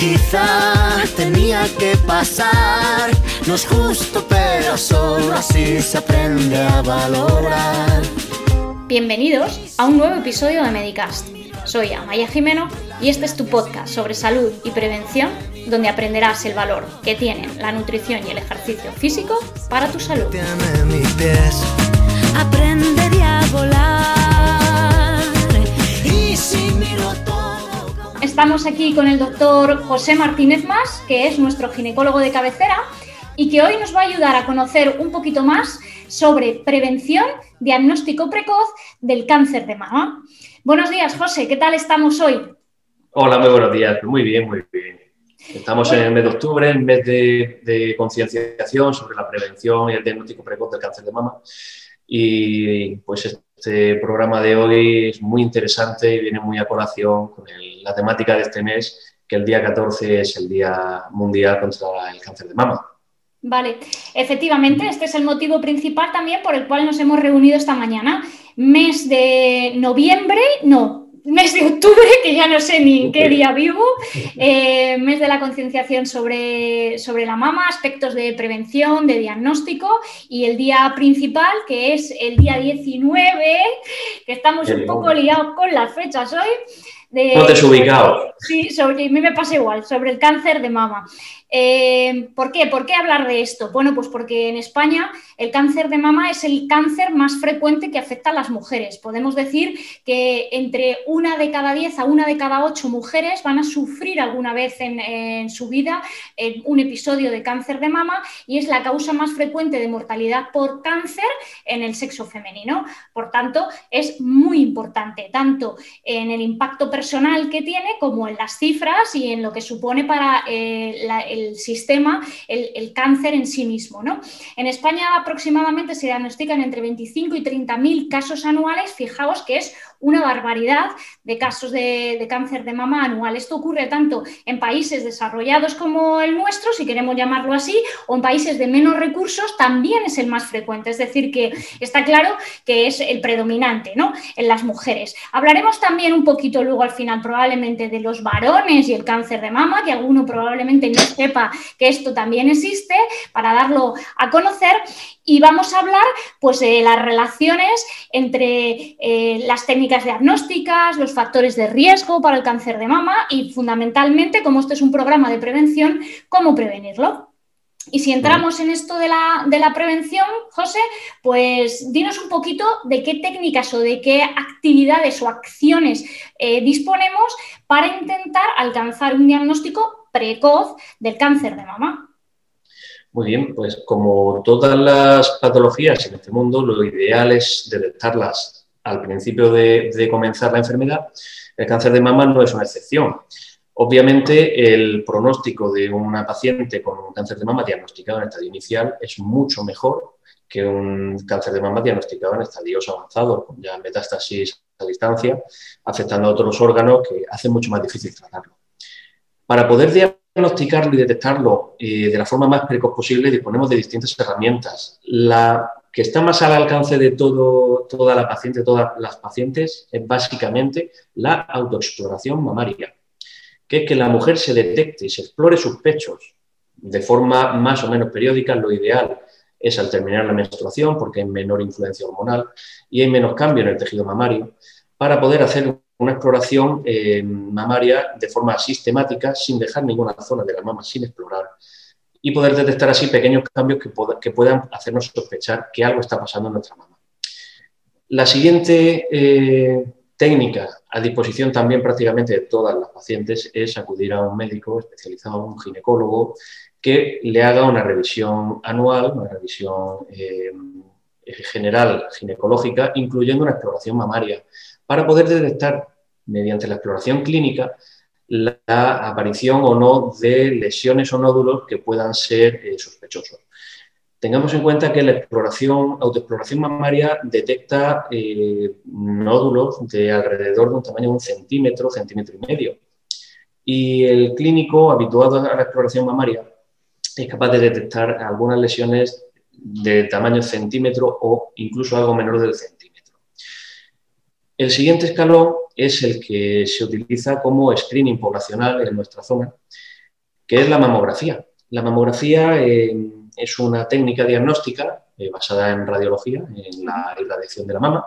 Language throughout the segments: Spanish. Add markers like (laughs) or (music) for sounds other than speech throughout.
Quizá tenía que pasar, no es justo, pero solo así se aprende a valorar. Bienvenidos a un nuevo episodio de Medicast. Soy Amaya Jimeno y este es tu podcast sobre salud y prevención, donde aprenderás el valor que tienen la nutrición y el ejercicio físico para tu salud. Tiene mis pies. Aprenderé a volar. Y si miro todo. Estamos aquí con el doctor José Martínez Más, que es nuestro ginecólogo de cabecera y que hoy nos va a ayudar a conocer un poquito más sobre prevención, diagnóstico precoz del cáncer de mama. Buenos días, José, ¿qué tal estamos hoy? Hola, muy buenos días. Muy bien, muy bien. Estamos en el mes de octubre, en mes de, de concienciación sobre la prevención y el diagnóstico precoz del cáncer de mama. Y pues este programa de hoy es muy interesante y viene muy a colación con la temática de este mes, que el día 14 es el Día Mundial contra el Cáncer de Mama. Vale, efectivamente, este es el motivo principal también por el cual nos hemos reunido esta mañana. Mes de noviembre, no, mes de octubre, que ya no sé ni en qué día vivo, eh, mes de la concienciación sobre, sobre la mama, aspectos de prevención, de diagnóstico y el día principal, que es el día 19, que estamos un poco liados con las fechas hoy. De, Hemos desubicado. Sí, sobre, a mí me pasa igual, sobre el cáncer de mama. Eh, ¿Por qué? ¿Por qué hablar de esto? Bueno, pues porque en España el cáncer de mama es el cáncer más frecuente que afecta a las mujeres. Podemos decir que entre una de cada diez a una de cada ocho mujeres van a sufrir alguna vez en, su vida eh, un episodio de cáncer de mama y es la causa más frecuente de mortalidad por cáncer en el sexo femenino. Por tanto, es muy importante, tanto en el impacto personal que tiene como en las cifras y en lo que supone para eh, el sistema el, el cáncer en sí mismo. ¿no? En España aproximadamente se diagnostican entre 25 y 30 mil casos anuales. Fijaos que es una barbaridad de casos de, cáncer de mama anual. Esto ocurre tanto en países desarrollados como el nuestro, si queremos llamarlo así, o en países de menos recursos, también es el más frecuente. Es decir, que está claro que es el predominante ¿no? en las mujeres. Hablaremos también un poquito luego al final probablemente de los varones y el cáncer de mama, que alguno probablemente no sepa que esto también existe, para darlo a conocer. Y vamos a hablar pues, de las relaciones entre eh, las técnicas diagnósticas, los factores de riesgo para el cáncer de mama y fundamentalmente, como este es un programa de prevención, cómo prevenirlo. Y si entramos en esto de la, de la prevención, José, pues dinos un poquito de qué técnicas o de qué actividades o acciones eh, disponemos para intentar alcanzar un diagnóstico precoz del cáncer de mama. Muy bien, pues como todas las patologías en este mundo, lo ideal es detectarlas al principio de, comenzar la enfermedad. El cáncer de mama no es una excepción. Obviamente, el pronóstico de una paciente con un cáncer de mama diagnosticado en estadio inicial es mucho mejor que un cáncer de mama diagnosticado en estadios avanzados, ya metástasis a distancia, afectando a otros órganos que hace mucho más difícil tratarlo. Para poder diagnosticarlo y detectarlo eh, de la forma más precoz posible, disponemos de distintas herramientas. La que está más al alcance de todo, toda la paciente, todas las pacientes, es básicamente la autoexploración mamaria, que es que la mujer se detecte y se explore sus pechos de forma más o menos periódica, lo ideal es al terminar la menstruación, porque hay menor influencia hormonal y hay menos cambio en el tejido mamario, para poder hacer una exploración eh, mamaria de forma sistemática, sin dejar ninguna zona de la mama sin explorar, y poder detectar así pequeños cambios que, puedan hacernos sospechar que algo está pasando en nuestra mama. La siguiente eh, técnica a disposición también prácticamente de todas las pacientes es acudir a un médico especializado, un ginecólogo, que le haga una revisión anual, una revisión eh, general ginecológica, incluyendo una exploración mamaria, para poder detectar mediante la exploración clínica la aparición o no de lesiones o nódulos que puedan ser eh, sospechosos. Tengamos en cuenta que la exploración, autoexploración mamaria detecta eh, nódulos de alrededor de un tamaño de un centímetro, centímetro y medio. Y el clínico habituado a la exploración mamaria es capaz de detectar algunas lesiones de tamaño centímetro o incluso algo menor del centímetro. El siguiente escalón es el que se utiliza como screening poblacional en nuestra zona, que es la mamografía. La mamografía eh, es una técnica diagnóstica eh, basada en radiología, en la irradiación de la mama,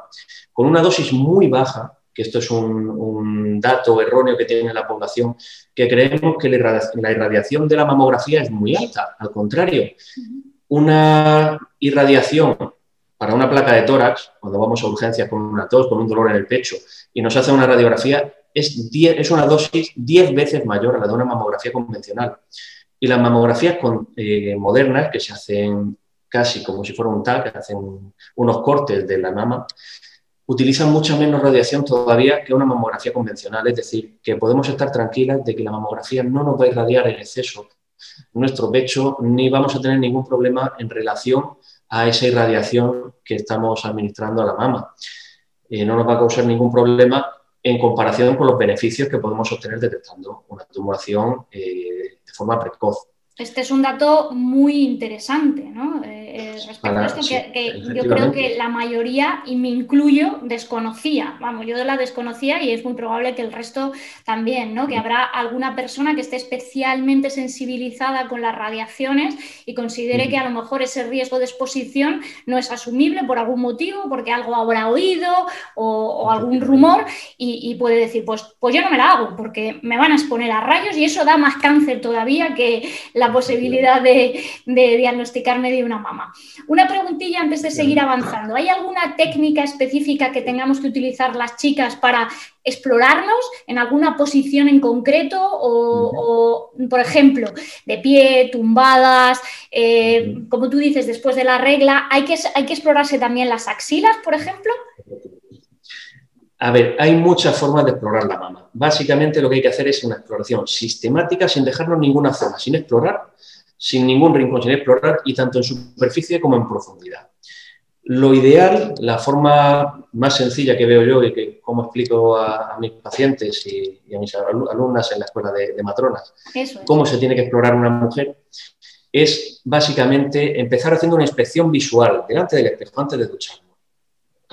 con una dosis muy baja, que esto es un, dato erróneo que tiene la población, que creemos que la irradiación de la mamografía es muy alta. Al contrario, una irradiación para una placa de tórax, cuando vamos a urgencias con una tos, con un dolor en el pecho, y nos hace una radiografía, es, una dosis 10 veces mayor a la de una mamografía convencional. Y las mamografías eh, modernas, que se hacen casi como si fuera un TAC, que hacen unos cortes de la mama, utilizan mucha menos radiación todavía que una mamografía convencional. Es decir, que podemos estar tranquilas de que la mamografía no nos va a irradiar en exceso nuestro pecho, ni vamos a tener ningún problema en relación a esa irradiación que estamos administrando a la mama. Eh, no nos va a causar ningún problema en comparación con los beneficios que podemos obtener detectando una tumoración eh, de forma precoz. Este es un dato muy interesante, ¿no? Eh, eh, respecto a esto, que, yo creo que la mayoría, y me incluyo, desconocía. Vamos, yo la desconocía y es muy probable que el resto también, ¿no? Que habrá alguna persona que esté especialmente sensibilizada con las radiaciones y considere que a lo mejor ese riesgo de exposición no es asumible por algún motivo, porque algo habrá oído o, algún rumor y, puede decir, pues, pues yo no me la hago porque me van a exponer a rayos y eso da más cáncer todavía que la posibilidad de, diagnosticarme de una mama. Una preguntilla antes de seguir avanzando. ¿Hay alguna técnica específica que tengamos que utilizar las chicas para explorarnos en alguna posición en concreto o, por ejemplo, de pie, tumbadas, eh, como tú dices, después de la regla, ¿hay que, ¿hay que explorarse también las axilas, por ejemplo? A ver, hay muchas formas de explorar la mama. Básicamente lo que hay que hacer es una exploración sistemática sin dejarnos ninguna zona, sin explorar, sin ningún rincón, sin explorar y tanto en superficie como en profundidad. Lo ideal, la forma más sencilla que veo yo y que como explico a, mis pacientes y, a mis alumnas en la escuela de, matronas, cómo se tiene que explorar una mujer, es básicamente empezar haciendo una inspección visual delante del espejo antes de duchar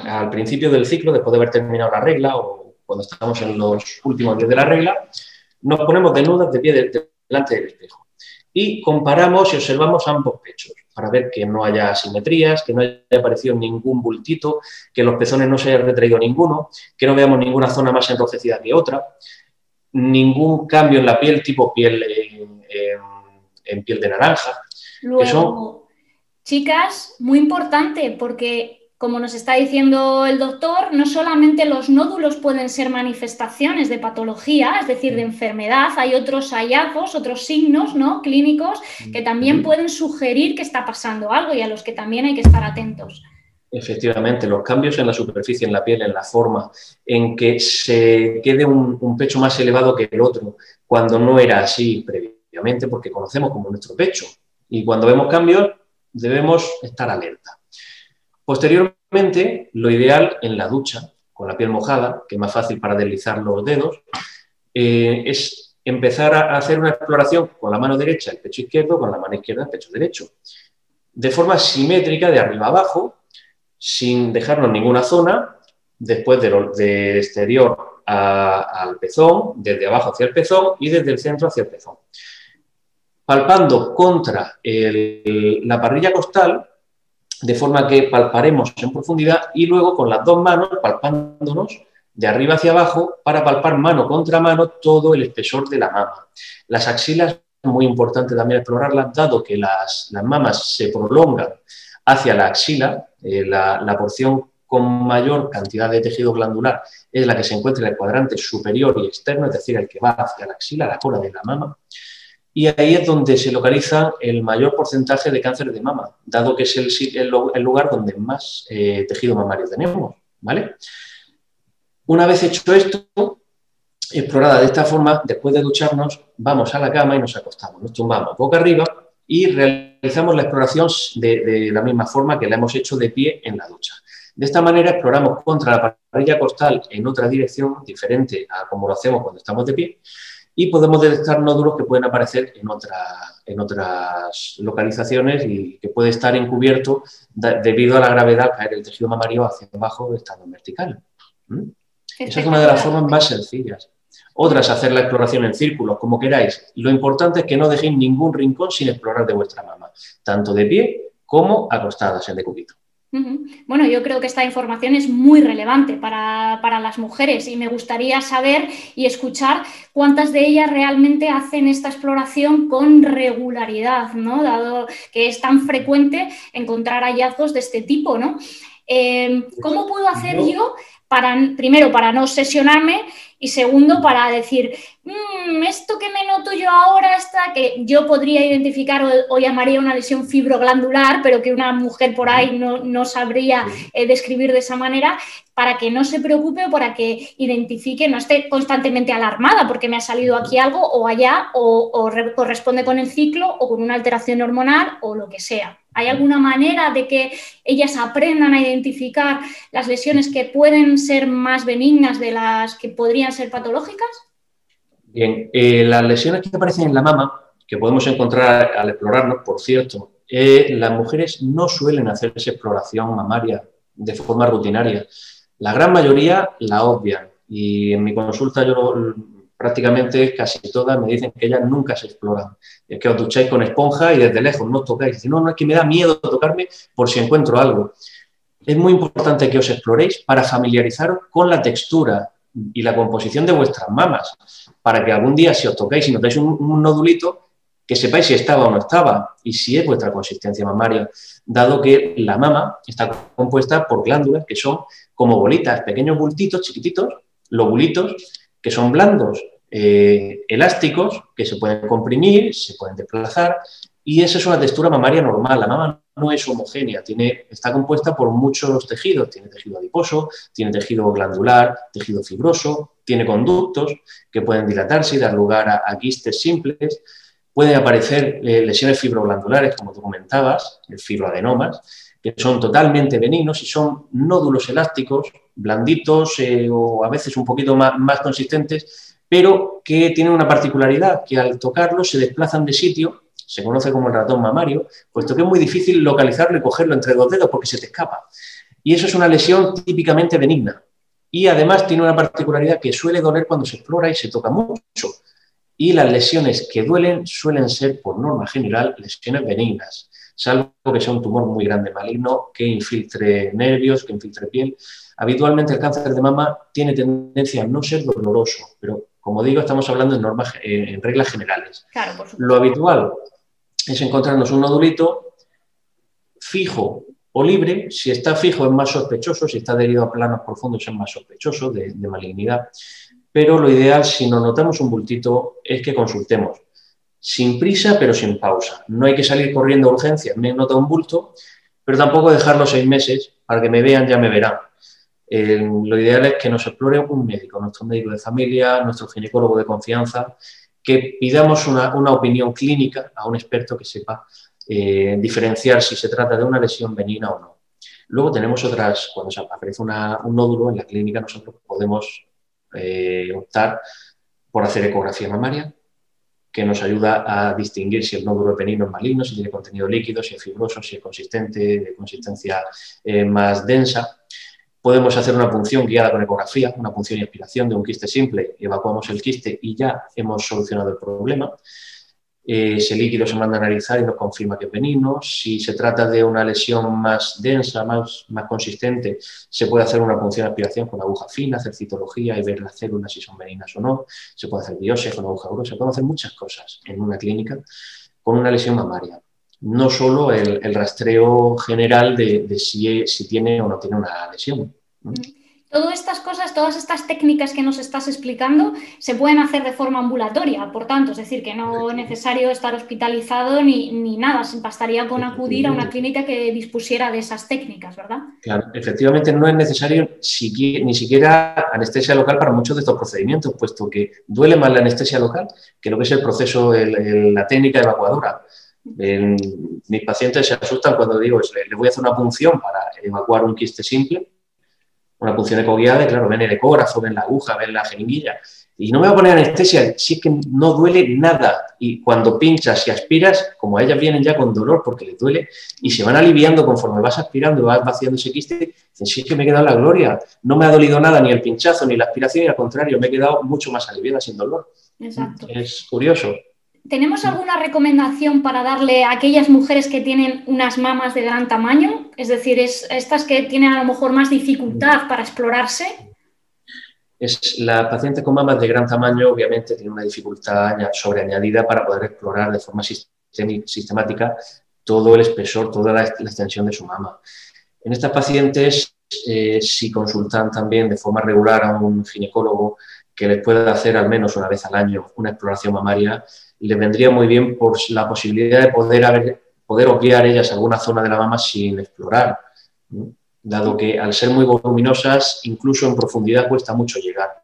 al principio del ciclo, después de haber terminado la regla o cuando estamos en los últimos días de la regla, nos ponemos desnudas de pie delante del espejo y comparamos y observamos ambos pechos para ver que no haya asimetrías, que no haya aparecido ningún bultito, que los pezones no se hayan retraído ninguno, que no veamos ninguna zona más enrojecida que otra, ningún cambio en la piel tipo piel en, piel de naranja. Luego, chicas, muy importante porque como nos está diciendo el doctor, no solamente los nódulos pueden ser manifestaciones de patología, es decir, de enfermedad, hay otros hallazgos, otros signos ¿no? clínicos que también pueden sugerir que está pasando algo y a los que también hay que estar atentos. Efectivamente, los cambios en la superficie, en la piel, en la forma, en que se quede un, un pecho más elevado que el otro, cuando no era así previamente, porque conocemos como nuestro pecho. Y cuando vemos cambios, debemos estar alerta. Posteriormente, lo ideal en la ducha, con la piel mojada, que es más fácil para deslizar los dedos, eh, es empezar a hacer una exploración con la mano derecha el pecho izquierdo, con la mano izquierda el pecho derecho, de forma simétrica de arriba abajo, sin dejarnos ninguna zona, después del exterior al pezón, desde abajo hacia el pezón y desde el centro hacia el pezón. Palpando contra la parrilla costal, de forma que palparemos en profundidad y luego con las dos manos palpándonos de arriba hacia abajo para palpar mano contra mano todo el espesor de la mama. Las axilas muy importante también explorarlas, dado que las, las mamas se prolongan hacia la axila, eh, la, la porción con mayor cantidad de tejido glandular es la que se encuentra en el cuadrante superior y externo, es decir, el que va hacia la axila, la cola de la mama y ahí es donde se localiza el mayor porcentaje de cáncer de mama, dado que es el, lugar donde más eh, tejido mamario tenemos. ¿vale? Una vez hecho esto, explorada de esta forma, después de ducharnos, vamos a la cama y nos acostamos, nos tumbamos boca arriba y realizamos la exploración de, la misma forma que la hemos hecho de pie en la ducha. De esta manera exploramos contra la parrilla costal en otra dirección diferente a como lo hacemos cuando estamos de pie y podemos detectar nódulos que pueden aparecer en, en otras localizaciones y que puede estar encubierto debido a la gravedad caer el tejido mamario hacia abajo estando en vertical. ¿Mm? Esa es una de las formas más sencillas. Otras, hacer la exploración en círculos, como queráis. Lo importante es que no dejéis ningún rincón sin explorar de vuestra mama, tanto de pie como acostadas en decúbito. Bueno, yo creo que esta información es muy relevante para, las mujeres y me gustaría saber y escuchar cuántas de ellas realmente hacen esta exploración con regularidad, ¿no? Dado que es tan frecuente encontrar hallazgos de este tipo, ¿no? Eh, ¿Cómo puedo hacer yo para, primero, para no obsesionarme y segundo, para decir, mm, esto que me noto yo ahora, está que yo podría identificar o, llamaría una lesión fibroglandular, pero que una mujer por ahí no, sabría eh, describir de esa manera, para que no se preocupe o para que identifique, no esté constantemente alarmada porque me ha salido aquí algo o allá, o corresponde con el ciclo o con una alteración hormonal o lo que sea. ¿Hay alguna manera de que ellas aprendan a identificar las lesiones que pueden ser más benignas de las que podrían ser patológicas? Bien, eh, las lesiones que aparecen en la mama, que podemos encontrar al explorarnos, por cierto, eh, las mujeres no suelen hacer esa exploración mamaria de forma rutinaria. La gran mayoría la obvian y en mi consulta yo prácticamente casi todas me dicen que ellas nunca se exploran. Es que os ducháis con esponja y desde lejos no os tocáis. No, no, es que me da miedo tocarme por si encuentro algo. Es muy importante que os exploréis para familiarizaros con la textura y la composición de vuestras mamas, para que algún día si os tocáis y notáis un, un nodulito, que sepáis si estaba o no estaba y si es vuestra consistencia mamaria, dado que la mama está compuesta por glándulas que son como bolitas, pequeños bultitos chiquititos, lobulitos, que son blandos, eh, elásticos, que se pueden comprimir, se pueden desplazar, y esa es una textura mamaria normal. La mama no es homogénea, tiene, está compuesta por muchos tejidos. Tiene tejido adiposo, tiene tejido glandular, tejido fibroso, tiene conductos que pueden dilatarse y dar lugar a, quistes simples. Pueden aparecer eh, lesiones fibroglandulares, como tú comentabas, el fibroadenomas, que son totalmente benignos y son nódulos elásticos, blanditos eh, o a veces un poquito más, consistentes, pero que tienen una particularidad, que al tocarlos se desplazan de sitio, se conoce como el ratón mamario, puesto que es muy difícil localizarlo y cogerlo entre dos dedos porque se te escapa. Y eso es una lesión típicamente benigna. Y además tiene una particularidad que suele doler cuando se explora y se toca mucho. Y las lesiones que duelen suelen ser, por norma general, lesiones benignas salvo que sea un tumor muy grande, maligno, que infiltre nervios, que infiltre piel. Habitualmente el cáncer de mama tiene tendencia a no ser doloroso, pero como digo, estamos hablando en, normas, eh, en reglas generales. Lo habitual es encontrarnos un nodulito fijo o libre. Si está fijo es más sospechoso, si está adherido a planos profundos es más sospechoso de, de malignidad. Pero lo ideal, si nos notamos un bultito, es que consultemos sin prisa pero sin pausa. No hay que salir corriendo a urgencias, me nota un bulto, pero tampoco dejarlo seis meses para que me vean, ya me verán. Lo ideal es que nos explore un médico, nuestro médico de familia, nuestro ginecólogo de confianza, que pidamos una, opinión clínica a un experto que sepa eh, diferenciar si se trata de una lesión benigna o no. Luego tenemos otras, cuando aparece un nódulo en la clínica, nosotros podemos eh, optar por hacer ecografía mamaria, que nos ayuda a distinguir si el nódulo penino es maligno, si tiene contenido líquido, si es fibroso, si es consistente, de consistencia eh, más densa. Podemos hacer una punción guiada con ecografía, una punción y aspiración de un quiste simple, evacuamos el quiste y ya hemos solucionado el problema. Eh, ese líquido se manda a analizar y nos confirma que es benigno. Si se trata de una lesión más densa, más, más consistente, se puede hacer una punción de aspiración con aguja fina, hacer citología y ver las células si son benignas o no. Se puede hacer biopsia con aguja gruesa. Se pueden hacer muchas cosas en una clínica con una lesión mamaria. No solo el, rastreo general de, si, si, tiene o no tiene una lesión. Todas estas cosas, todas estas técnicas que nos estás explicando se pueden hacer de forma ambulatoria, por tanto, es decir, que no es necesario estar hospitalizado ni, ni nada, bastaría con acudir a una clínica que dispusiera de esas técnicas, ¿verdad? Claro, efectivamente no es necesario ni siquiera anestesia local para muchos de estos procedimientos, puesto que duele más la anestesia local que lo que es el proceso, la técnica evacuadora. Mis pacientes se asustan cuando digo, les voy a hacer una punción para evacuar un quiste simple una punción ecoguiada, y claro, ven el ecógrafo, ven la aguja, ven la jeringuilla. Y no me voy a poner anestesia, si es que no duele nada. Y cuando pinchas y aspiras, como ellas vienen ya con dolor porque les duele, y se van aliviando conforme vas aspirando y vas vaciando ese quiste, dicen, sí es que me he quedado la gloria. No me ha dolido nada, ni el pinchazo, ni la aspiración, y al contrario, me he quedado mucho más aliviada sin dolor. Exacto. Es curioso. ¿Tenemos alguna recomendación para darle a aquellas mujeres que tienen unas mamas de gran tamaño? Es decir, es, estas que tienen a lo mejor más dificultad para explorarse. Es, la paciente con mamas de gran tamaño obviamente tiene una dificultad sobreañadida para poder explorar de forma sistemática todo el espesor, toda la, extensión de su mama. En estas pacientes, eh, si consultan también de forma regular a un ginecólogo que les pueda hacer al menos una vez al año una exploración mamaria, le vendría muy bien por la posibilidad de poder, haber, poder obviar ellas alguna zona de la mama sin explorar, dado que al ser muy voluminosas, incluso en profundidad cuesta mucho llegar.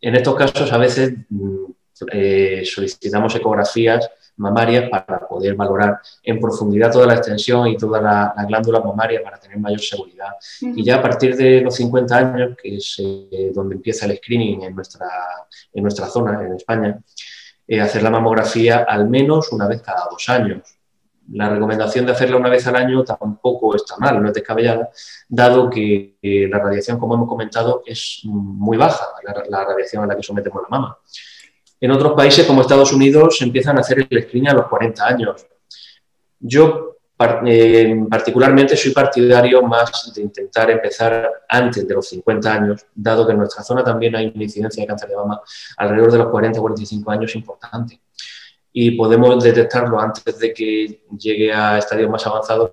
En estos casos a veces mm, eh, solicitamos ecografías mamarias para poder valorar en profundidad toda la extensión y toda la, glándula mamaria para tener mayor seguridad. Y ya a partir de los 50 años, que es eh, donde empieza el screening en nuestra, en nuestra zona, en España, eh, hacer la mamografía al menos una vez cada dos años. La recomendación de hacerla una vez al año tampoco está mal, no es descabellada, dado que la radiación, como hemos comentado, es muy baja, la, radiación a la que sometemos la mama. En otros países, como Estados Unidos, empiezan a hacer el screening a los 40 años. Yo eh, particularmente soy partidario más de intentar empezar antes de los 50 años, dado que en nuestra zona también hay una incidencia de cáncer de mama alrededor de los 40-45 años importante. Y podemos detectarlo antes de que llegue a estadios más avanzados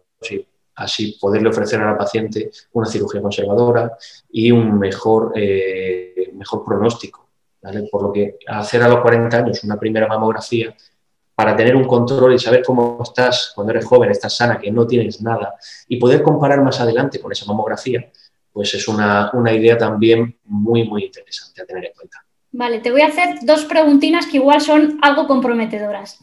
así poderle ofrecer a la paciente una cirugía conservadora y un mejor, eh, mejor pronóstico. Por lo que hacer a los 40 años una primera mamografía para tener un control y saber cómo estás cuando eres joven, estás sana, que no tienes nada, y poder comparar más adelante con esa mamografía, pues es una, idea también muy, muy interesante a tener en cuenta. Vale, te voy a hacer dos preguntinas que igual son algo comprometedoras.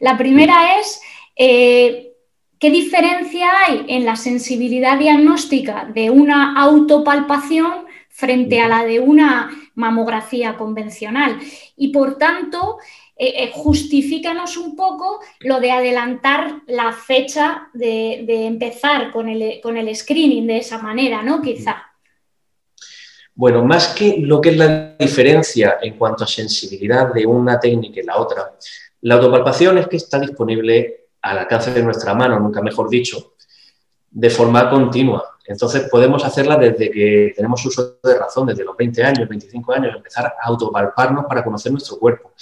La primera es, eh, ¿qué diferencia hay en la sensibilidad diagnóstica de una autopalpación frente a la de una mamografía convencional? Y por tanto, eh, eh, justifícanos un poco lo de adelantar la fecha de, empezar con el, con el, screening de esa manera, ¿no? Quizá. Bueno, más que lo que es la diferencia en cuanto a sensibilidad de una técnica y la otra, la autopalpación es que está disponible al alcance de nuestra mano, nunca mejor dicho, de forma continua. Entonces podemos hacerla desde que tenemos uso de razón, desde los 20 años, 25 años, empezar a autopalparnos para conocer nuestro cuerpo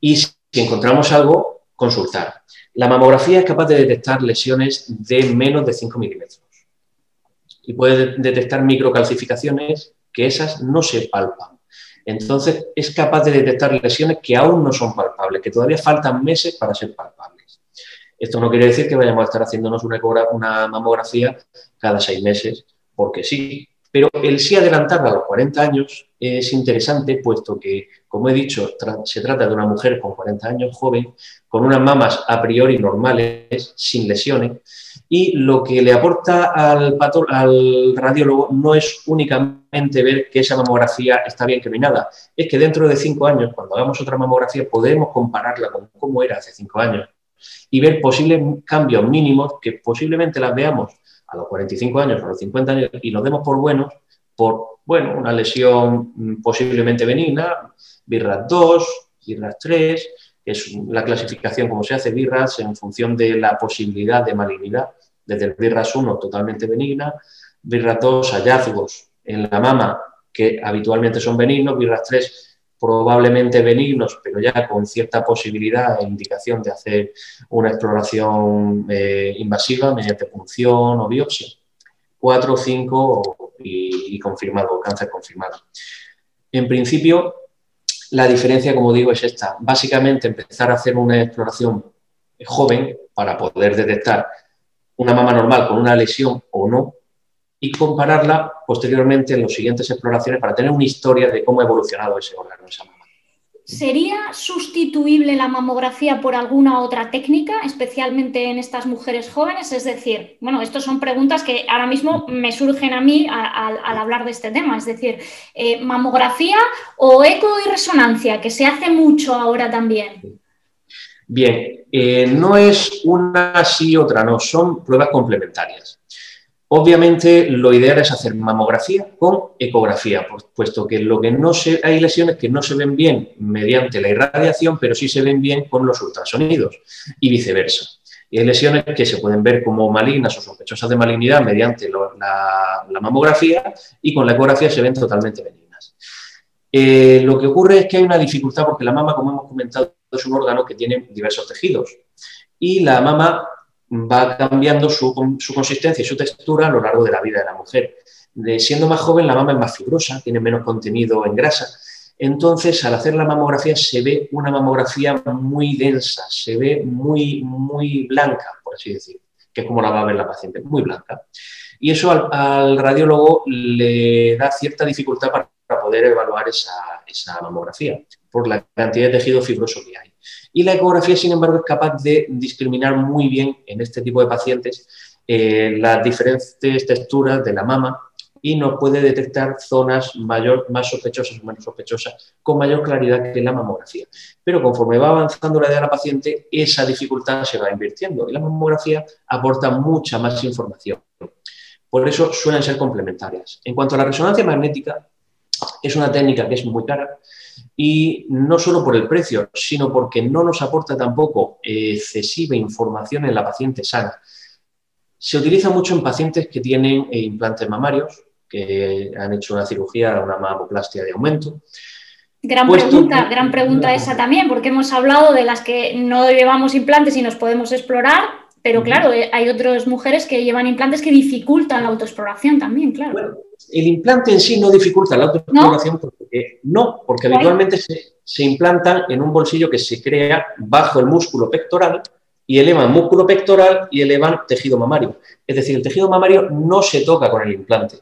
y si encontramos algo, consultar. La mamografía es capaz de detectar lesiones de menos de 5 milímetros y puede detectar microcalcificaciones que esas no se palpan. Entonces, es capaz de detectar lesiones que aún no son palpables, que todavía faltan meses para ser palpables. Esto no quiere decir que vayamos a estar haciéndonos una, una mamografía cada seis meses, porque sí, pero el sí adelantarla a los 40 años es interesante, puesto que, como he dicho, se trata de una mujer con 40 años, joven, con unas mamas a priori normales, sin lesiones, y lo que le aporta al, al radiólogo no es únicamente ver que esa mamografía está bien, que es que dentro de cinco años, cuando hagamos otra mamografía, podemos compararla con cómo era hace cinco años y ver posibles cambios mínimos que posiblemente las veamos a los 45 años, a los 50 años, y nos demos por buenos por, bueno, una lesión mm, posiblemente benigna, BIRRAS 2, BIRRAS 3, que es la clasificación como se hace BIRRAS en función de la posibilidad de malignidad, desde el BIRRAS 1 totalmente benigna, BIRRAS 2 hallazgos en la mama que habitualmente son benignos, BIRRAS 3 probablemente benignos, pero ya con cierta posibilidad e indicación de hacer una exploración eh, invasiva mediante punción o biopsia. Cuatro, cinco y, confirmado, cáncer confirmado. En principio, la diferencia, como digo, es esta. Básicamente, empezar a hacer una exploración joven para poder detectar una mama normal con una lesión o no y compararla posteriormente en las siguientes exploraciones para tener una historia de cómo ha evolucionado ese órgano, esa mama. ¿Sería sustituible la mamografía por alguna otra técnica, especialmente en estas mujeres jóvenes? Es decir, bueno, estas son preguntas que ahora mismo me surgen a mí al, hablar de este tema. Es decir, eh, mamografía o eco y resonancia, que se hace mucho ahora también. Bien, eh, no es una sí otra, no, son pruebas complementarias. Obviamente lo ideal es hacer mamografía con ecografía, puesto que lo que no se, hay lesiones que no se ven bien mediante la irradiación, pero sí se ven bien con los ultrasonidos y viceversa. Y hay lesiones que se pueden ver como malignas o sospechosas de malignidad mediante la, mamografía y con la ecografía se ven totalmente benignas. Eh, lo que ocurre es que hay una dificultad porque la mama, como hemos comentado, es un órgano que tiene diversos tejidos y la mama va cambiando su, consistencia y su textura a lo largo de la vida de la mujer. Siendo más joven, la mama es más fibrosa, tiene menos contenido en grasa. Entonces, al hacer la mamografía, se ve una mamografía muy densa, se ve muy, muy blanca, por así decir, que es como la va a ver la paciente, muy blanca. Y eso al, radiólogo le da cierta dificultad para, poder evaluar esa, esa mamografía, por la cantidad de tejido fibroso que hay. Y la ecografía, sin embargo, es capaz de discriminar muy bien en este tipo de pacientes eh, las diferentes texturas de la mama y nos puede detectar zonas mayor, más sospechosas o menos sospechosas con mayor claridad que la mamografía. Pero conforme va avanzando la edad de la paciente, esa dificultad se va invirtiendo y la mamografía aporta mucha más información. Por eso suelen ser complementarias. En cuanto a la resonancia magnética, es una técnica que es muy cara, y no solo por el precio, sino porque no nos aporta tampoco excesiva información en la paciente sana. Se utiliza mucho en pacientes que tienen eh, implantes mamarios, que han hecho una cirugía, una mamoplastia de aumento. Gran pregunta, gran pregunta esa también, porque hemos hablado de las que no llevamos implantes y nos podemos explorar, pero claro, eh, hay otras mujeres que llevan implantes que dificultan la autoexploración también, claro. El implante en sí no dificulta la autoexploración porque no, porque habitualmente se, implantan en un bolsillo que se crea bajo el músculo pectoral y elevan músculo pectoral y elevan tejido mamario. Es decir, el tejido mamario no se toca con el implante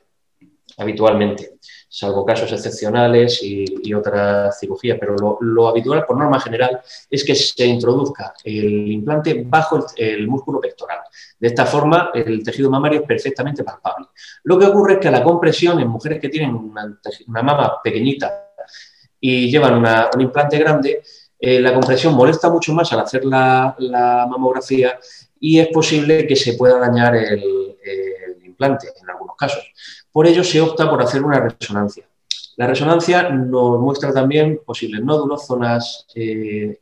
habitualmente, salvo casos excepcionales y, otras cirugías, pero lo, habitual, por norma general, es que se introduzca el implante bajo el músculo pectoral. De esta forma, el tejido mamario es perfectamente palpable. Lo que ocurre es que la compresión en mujeres que tienen una, mama pequeñita y llevan un implante grande, eh, la compresión molesta mucho más al hacer la, mamografía y es posible que se pueda dañar el, implante en algunos casos. Por ello se opta por hacer una resonancia. La resonancia nos muestra también posibles nódulos, zonas eh,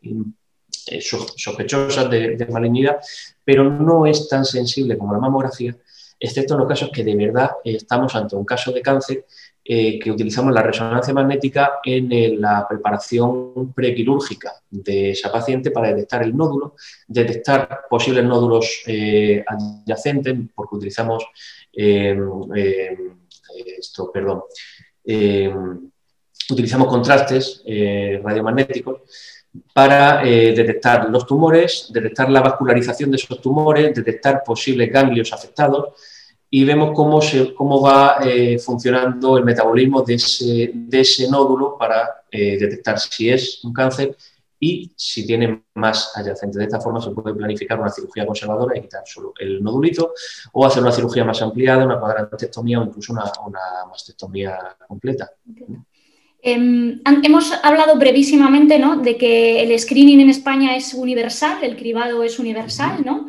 eh, sospechosas de, malignidad, pero no es tan sensible como la mamografía, excepto en los casos que de verdad estamos ante un caso de cáncer eh, que utilizamos la resonancia magnética en la preparación prequirúrgica de esa paciente para detectar el nódulo, detectar posibles nódulos adyacentes, porque utilizamos esto, perdón, utilizamos contrastes radiomagnéticos para eh, detectar los tumores, detectar la vascularización de esos tumores, detectar posibles ganglios afectados y vemos cómo, cómo va eh, funcionando el metabolismo de ese, de ese nódulo para eh, detectar si es un cáncer y si tiene más adyacente. De esta forma se puede planificar una cirugía conservadora y quitar solo el nodulito o hacer una cirugía más ampliada, una cuadrantectomía o incluso una, una mastectomía completa. Em, hemos hablado brevísimamente ¿no? de que el screening en España es universal, el cribado es universal, ¿no?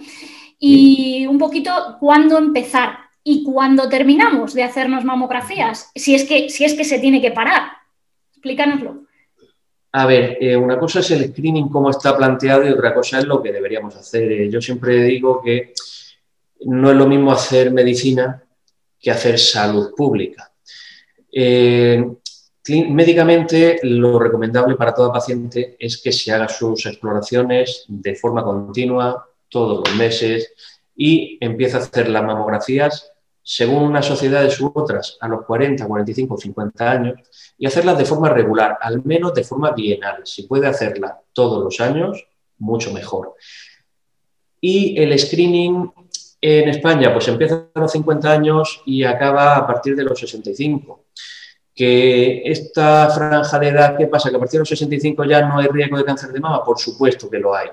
Y un poquito cuándo empezar y cuándo terminamos de hacernos mamografías, si es que, si es que se tiene que parar. Explícanoslo. A ver, eh, una cosa es el screening como está planteado y otra cosa es lo que deberíamos hacer. Eh, yo siempre digo que no es lo mismo hacer medicina que hacer salud pública. Eh, Médicamente, lo recomendable para toda paciente es que se haga sus exploraciones de forma continua, todos los meses, y empiece a hacer las mamografías según unas sociedades u otras, a los 40, 45, 50 años y hacerlas de forma regular, al menos de forma bienal. Si puede hacerla todos los años, mucho mejor. Y el screening en España, pues empieza a los 50 años y acaba a partir de los 65. Que esta franja de edad, ¿qué pasa? Que a partir de los 65 ya no hay riesgo de cáncer de mama, por supuesto que lo hay.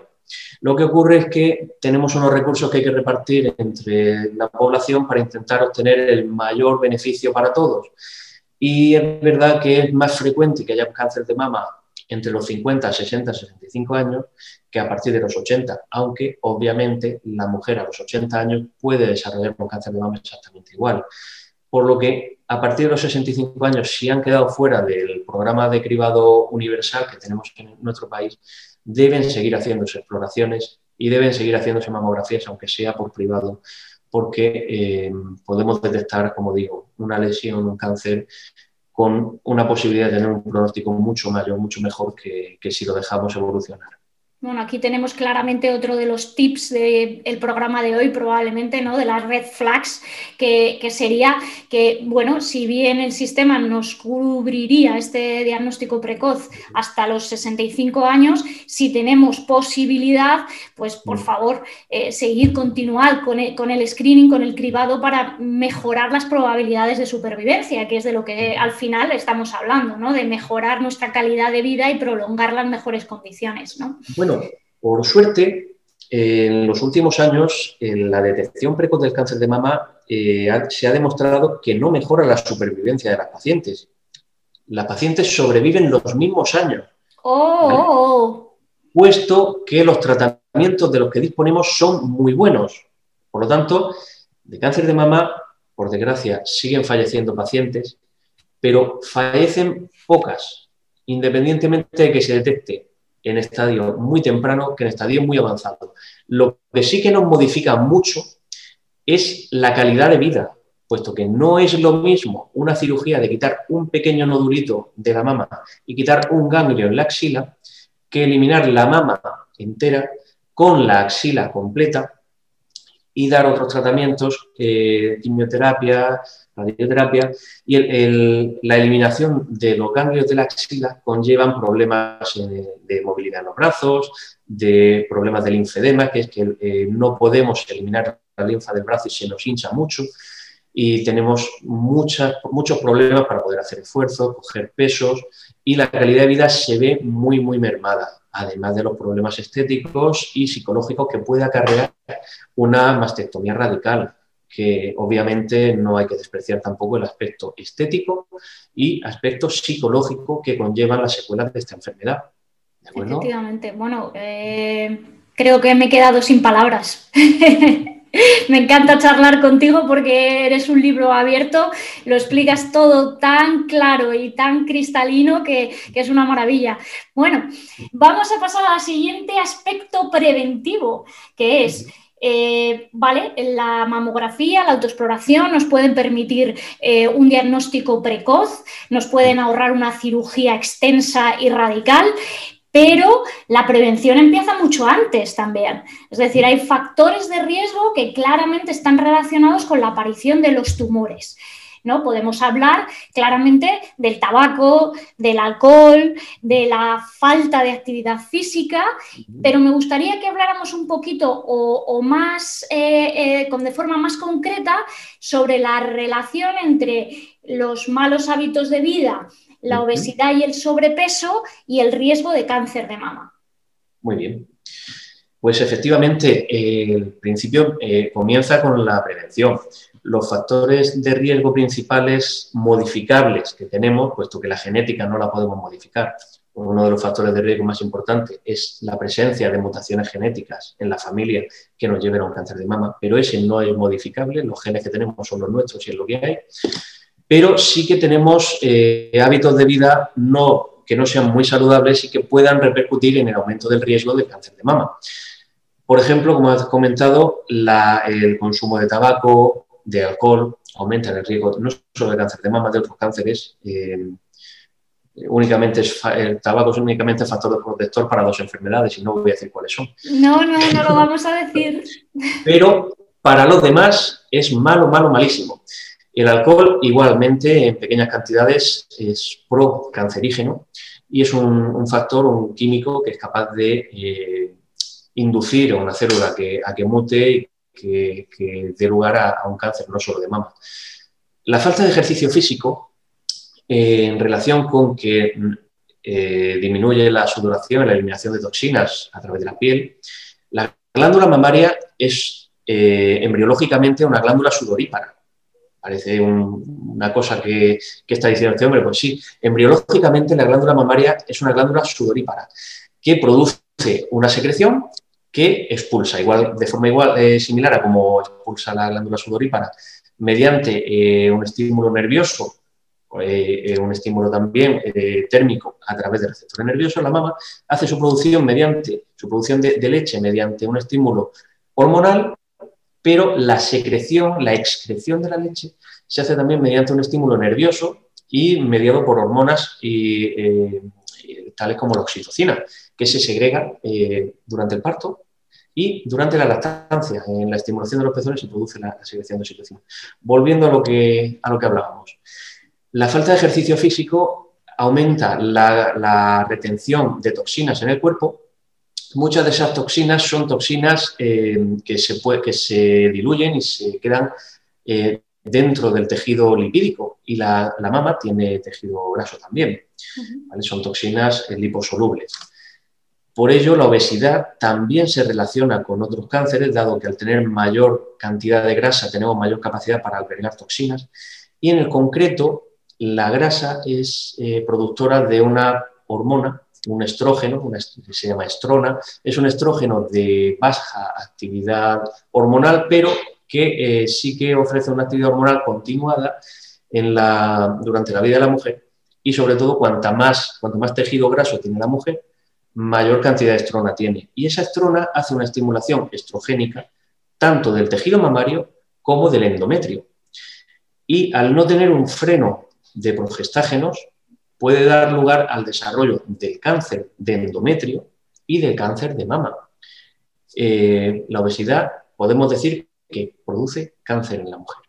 Lo que ocurre es que tenemos unos recursos que hay que repartir entre la población para intentar obtener el mayor beneficio para todos. Y es verdad que es más frecuente que haya cáncer de mama entre los 50, 60, 65 años que a partir de los 80, aunque obviamente la mujer a los 80 años puede desarrollar un cáncer de mama exactamente igual. Por lo que a partir de los 65 años, si han quedado fuera del programa de cribado universal que tenemos en nuestro país, deben seguir haciéndose exploraciones y deben seguir haciéndose mamografías, aunque sea por privado, porque eh, podemos detectar, como digo, una lesión, un cáncer con una posibilidad de tener un pronóstico mucho mayor, mucho mejor que si lo dejamos evolucionar. Bueno, aquí tenemos claramente otro de los tips del programa de hoy, probablemente, ¿no? De las red flags, que, sería que, bueno, si bien el sistema nos cubriría este diagnóstico precoz hasta los 65 años, si tenemos posibilidad, pues por mm. favor, eh, seguir, continuar con el, con el screening, con el cribado para mejorar las probabilidades de supervivencia, que es de lo que al final estamos hablando, ¿no? De mejorar nuestra calidad de vida y prolongar las mejores condiciones, ¿no? Bueno, por suerte, en los últimos años, en la detección precoz del cáncer de mama eh, se ha demostrado que no mejora la supervivencia de las pacientes. Las pacientes sobreviven los mismos años. Oh. Puesto que los tratamientos de los que disponemos son muy buenos. Por lo tanto, de cáncer de mama, por desgracia, siguen falleciendo pacientes, pero fallecen pocas, independientemente de que se detecte en estadio muy temprano que en estadio muy avanzado. Lo que sí que nos modifica mucho es la calidad de vida, puesto que no es lo mismo una cirugía de quitar un pequeño nodulito de la mama y quitar un ganglio en la axila que eliminar la mama entera con la axila completa y dar otros tratamientos, eh, quimioterapia, radioterapia, y la eliminación de los ganglios de la axila conllevan problemas eh, de movilidad en los brazos, de problemas del linfedema, que es que eh, no podemos eliminar la linfa del brazo y se nos hincha mucho, y tenemos muchos problemas para poder hacer esfuerzos, coger pesos, y la calidad de vida se ve muy, muy mermada, además de los problemas estéticos y psicológicos que puede acarrear una mastectomía radical que obviamente no hay que despreciar tampoco el aspecto estético y aspecto psicológico que conllevan las secuelas de esta enfermedad. Efectivamente. Bueno, eh, creo que me he quedado sin palabras. (laughs) (laughs) me encanta charlar contigo porque eres un libro abierto, lo explicas todo tan claro y tan cristalino que, es una maravilla. Bueno, vamos a pasar al siguiente aspecto preventivo, que es eh, ¿vale? La mamografía, la autoexploración nos pueden permitir eh, un diagnóstico precoz, nos pueden ahorrar una cirugía extensa y radical, pero la prevención empieza mucho antes también. Es decir, hay factores de riesgo que claramente están relacionados con la aparición de los tumores. ¿No? Podemos hablar claramente del tabaco, del alcohol, de la falta de actividad física, pero me gustaría que habláramos un poquito o, más, eh, eh, con, de forma más concreta sobre la relación entre los malos hábitos de vida, la obesidad y el sobrepeso y el riesgo de cáncer de mama. Muy bien. Pues efectivamente, el principio eh, comienza con la prevención los factores de riesgo principales modificables que tenemos, puesto que la genética no la podemos modificar. Uno de los factores de riesgo más importantes es la presencia de mutaciones genéticas en la familia que nos lleven a un cáncer de mama, pero ese no es modificable, los genes que tenemos son los nuestros y es lo que hay. Pero sí que tenemos eh, hábitos de vida que no sean muy saludables y que puedan repercutir en el aumento del riesgo de cáncer de mama. Por ejemplo, como has comentado, el consumo de tabaco, de alcohol aumentan el riesgo no solo de cáncer de mama, de otros cánceres. Eh, únicamente el tabaco es únicamente factor protector para dos enfermedades y no voy a decir cuáles son. No, no, no lo vamos a decir. (laughs) Pero para los demás es malo, malo, malísimo. El alcohol, igualmente, en pequeñas cantidades, es pro-cancerígeno y es un, factor, un químico que es capaz de eh, inducir a una célula que, a que mute y que, dé lugar a, un cáncer, no solo de mama. La falta de ejercicio físico, eh, en relación con que eh, disminuye la sudoración, la eliminación de toxinas a través de la piel, la glándula mamaria es embriológicamente una glándula sudorípara parece una cosa que, está diciendo este hombre, pues sí, embriológicamente la glándula mamaria es una glándula sudorípara que produce una secreción que expulsa, igual, de forma igual, eh, similar a como expulsa la glándula sudorípara, mediante eh, un estímulo nervioso, eh, un estímulo también térmico a través del receptor nervioso, la mama hace su producción mediante su producción de leche mediante un estímulo hormonal pero la secreción, la excreción de la leche se hace también mediante un estímulo nervioso y mediado por hormonas eh, tales como la oxitocina, que se segrega eh, durante el parto y durante la lactancia. En la estimulación de los pezones se produce la, secreción de oxitocina. Volviendo a lo, que, a lo que hablábamos. La falta de ejercicio físico aumenta la retención de toxinas en el cuerpo muchas de esas toxinas son toxinas eh, que, se que se diluyen y se quedan eh, dentro del tejido lipídico y la, mama tiene tejido graso también. Son toxinas eh, liposolubles. Por ello, la obesidad también se relaciona con otros cánceres, dado que al tener mayor cantidad de grasa tenemos mayor capacidad para albergar toxinas. Y en el concreto, la grasa es productora de una hormona un estrógeno, que se llama estrona, es un estrógeno de baja actividad hormonal, pero que eh, sí que ofrece una actividad hormonal continuada durante la vida de la mujer y sobre todo cuanta más, cuanto más tejido graso tiene la mujer, mayor cantidad de estrona tiene. Y esa estrona hace una estimulación estrogénica tanto del tejido mamario como del endometrio. Y al no tener un freno de progestágenos, puede dar lugar al desarrollo del cáncer de endometrio y del cáncer de mama. Eh, la obesidad podemos decir que produce cáncer en la mujer.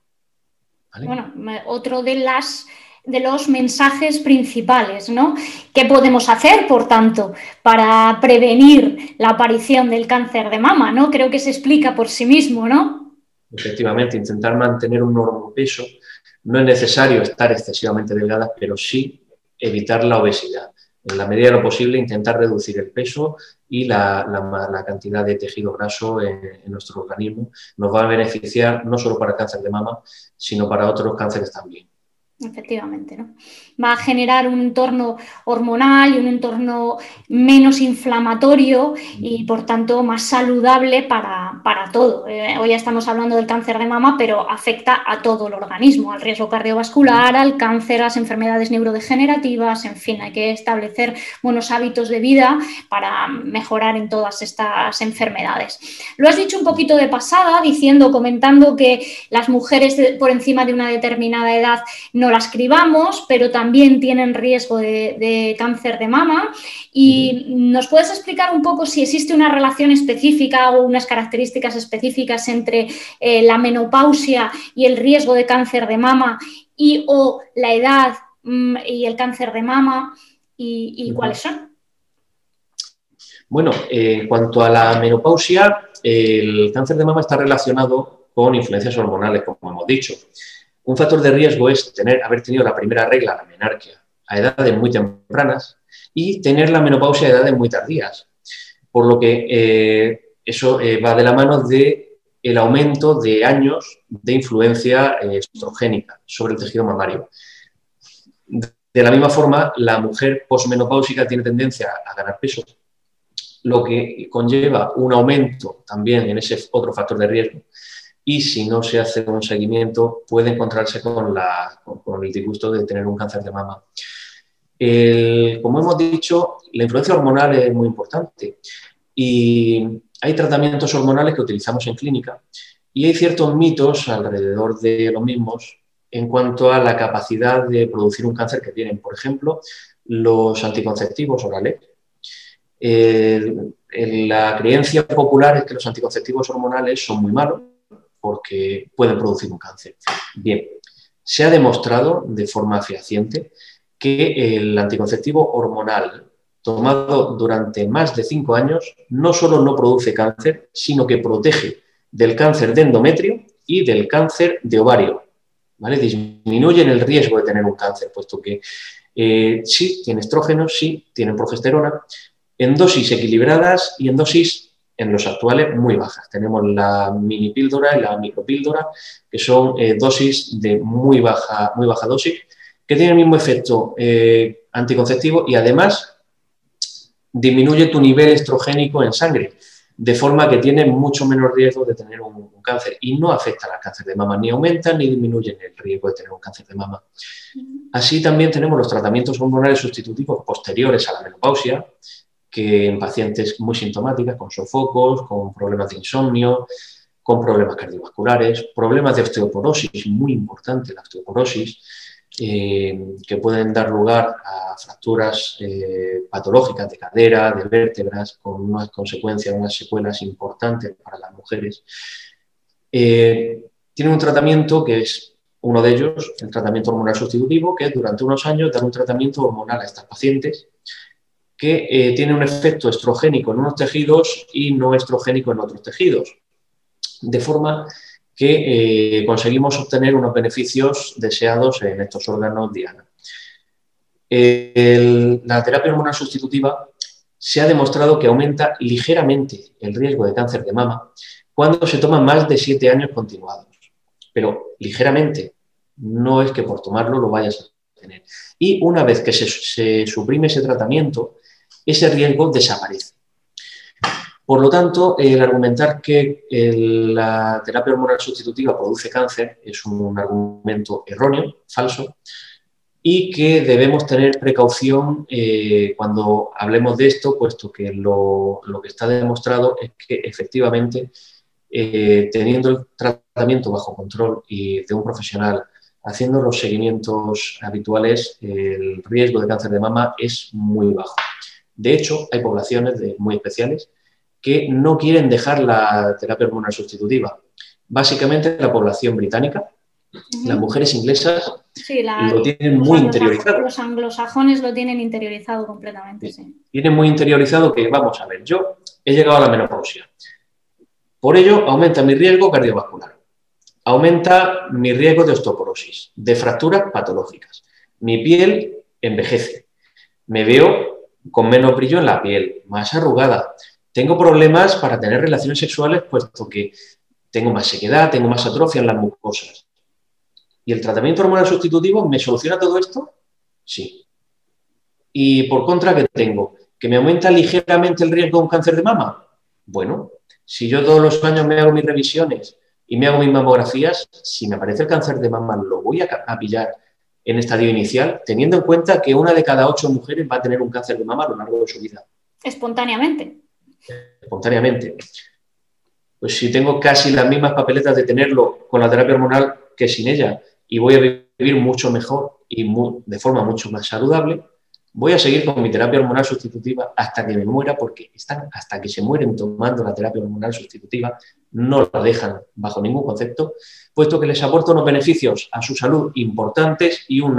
Bueno, otro de las de los mensajes principales, ¿no? ¿Qué podemos hacer, por tanto, para prevenir la aparición del cáncer de mama? ¿no? Creo que se explica por sí mismo, ¿no? Efectivamente, intentar mantener un peso. No es necesario estar excesivamente delgada, pero sí evitar la obesidad. En la medida de lo posible, intentar reducir el peso y la, cantidad de tejido graso en, en, nuestro organismo nos va a beneficiar no solo para el cáncer de mama, sino para otros cánceres también. Efectivamente, ¿no? Va a generar un entorno hormonal y un entorno menos inflamatorio y por tanto más saludable para, todo. Eh, hoy estamos hablando del cáncer de mama, pero afecta a todo el organismo, al riesgo cardiovascular, al cáncer, a las enfermedades neurodegenerativas, en fin, hay que establecer buenos hábitos de vida para mejorar en todas estas enfermedades. Lo has dicho un poquito de pasada, diciendo, comentando que las mujeres por encima de una determinada edad no la escribamos, pero también tienen riesgo de, cáncer de mama. ¿Y nos puedes explicar un poco si existe una relación específica o unas características específicas entre eh, la menopausia y el riesgo de cáncer de mama y o la edad mm, y el cáncer de mama y, cuáles son? Bueno, en cuanto a la menopausia, el cáncer de mama está relacionado con influencias hormonales, como hemos dicho. Un factor de riesgo es tener, haber tenido la primera regla, la menarquia, a edades muy tempranas y tener la menopausia a edades muy tardías. Por lo que eh, eso eh, va de la mano de el aumento de años de influencia eh, estrogénica sobre el tejido mamario. De la misma forma, la mujer posmenopáusica tiene tendencia a ganar peso, lo que conlleva un aumento también en ese otro factor de riesgo y si no se hace un seguimiento puede encontrarse con, el disgusto de tener un cáncer de mama. como hemos dicho, la influencia hormonal es muy importante y hay tratamientos hormonales que utilizamos en clínica y hay ciertos mitos alrededor de los mismos en cuanto a la capacidad de producir un cáncer que tienen. Por ejemplo, los anticonceptivos orales. la creencia popular es que los anticonceptivos hormonales son muy malos porque pueden producir un cáncer. Bien, se ha demostrado de forma fehaciente que el anticonceptivo hormonal tomado durante más de cinco años no solo no produce cáncer, sino que protege del cáncer de endometrio y del cáncer de ovario. ¿vale? Disminuyen el riesgo de tener un cáncer, puesto que eh, sí, tiene estrógenos, sí, tiene progesterona, en dosis equilibradas y en dosis en los actuales muy bajas. Tenemos la mini píldora y la micropíldora, que son eh, dosis de muy baja, muy baja dosis, que tienen el mismo efecto eh, anticonceptivo y además disminuye tu nivel estrogénico en sangre, de forma que tiene mucho menos riesgo de tener un, cáncer y no afecta al cáncer de mama, ni aumenta ni disminuye el riesgo de tener un cáncer de mama. Así también tenemos los tratamientos hormonales sustitutivos posteriores a la menopausia, que en pacientes muy sintomáticas, con sofocos, con problemas de insomnio, con problemas cardiovasculares, problemas de osteoporosis, muy importante la osteoporosis, eh, que pueden dar lugar a fracturas eh, patológicas de cadera, de vértebras, con unas consecuencias, unas secuelas importantes para las mujeres. Eh, tienen un tratamiento que es uno de ellos, el tratamiento hormonal sustitutivo, que es durante unos años dar un tratamiento hormonal a estas pacientes que eh, tiene un efecto estrogénico en unos tejidos y no estrogénico en otros tejidos. De forma que eh, conseguimos obtener unos beneficios deseados en estos órganos diana. la terapia hormonal sustitutiva se ha demostrado que aumenta ligeramente el riesgo de cáncer de mama cuando se toma más de siete años continuados. Pero ligeramente, no es que por tomarlo lo vayas a tener. Y una vez que se suprime ese tratamiento, ese riesgo desaparece. Por lo tanto, el argumentar que la terapia hormonal sustitutiva produce cáncer es un argumento erróneo, falso, y que debemos tener precaución eh, cuando hablemos de esto, puesto que lo, que está demostrado es que efectivamente, eh, teniendo el tratamiento bajo control y de un profesional, haciendo los seguimientos habituales, el riesgo de cáncer de mama es muy bajo. De hecho, hay poblaciones muy especiales que no quieren dejar la terapia hormonal sustitutiva. Básicamente la población británica, las mujeres inglesas lo tienen muy interiorizado. Los anglosajones lo tienen interiorizado completamente. Sí. Tienen muy interiorizado que, vamos a ver, yo he llegado a la menopausia. Por ello, aumenta mi riesgo cardiovascular, aumenta mi riesgo de osteoporosis, de fracturas patológicas. Mi piel envejece, me veo con menos brillo en la piel, más arrugada. Tengo problemas para tener relaciones sexuales puesto que tengo más sequedad, tengo más atrofia en las mucosas. ¿Y el tratamiento hormonal sustitutivo me soluciona todo esto? Sí. ¿Y por contra qué tengo? ¿Que me aumenta ligeramente el riesgo de un cáncer de mama? Bueno, si yo todos los años me hago mis revisiones y me hago mis mamografías, si me aparece el cáncer de mama, lo voy a pillar en estadio inicial, teniendo en cuenta que una de cada ocho mujeres va a tener un cáncer de mama a lo largo de su vida. Espontáneamente. Espontáneamente. Pues si tengo casi las mismas papeletas de tenerlo con la terapia hormonal que sin ella y voy a vivir mucho mejor y de forma mucho más saludable, voy a seguir con mi terapia hormonal sustitutiva hasta que me muera, porque están hasta que se mueren tomando la terapia hormonal sustitutiva, no la dejan bajo ningún concepto, puesto que les aporta unos beneficios a su salud importantes y un,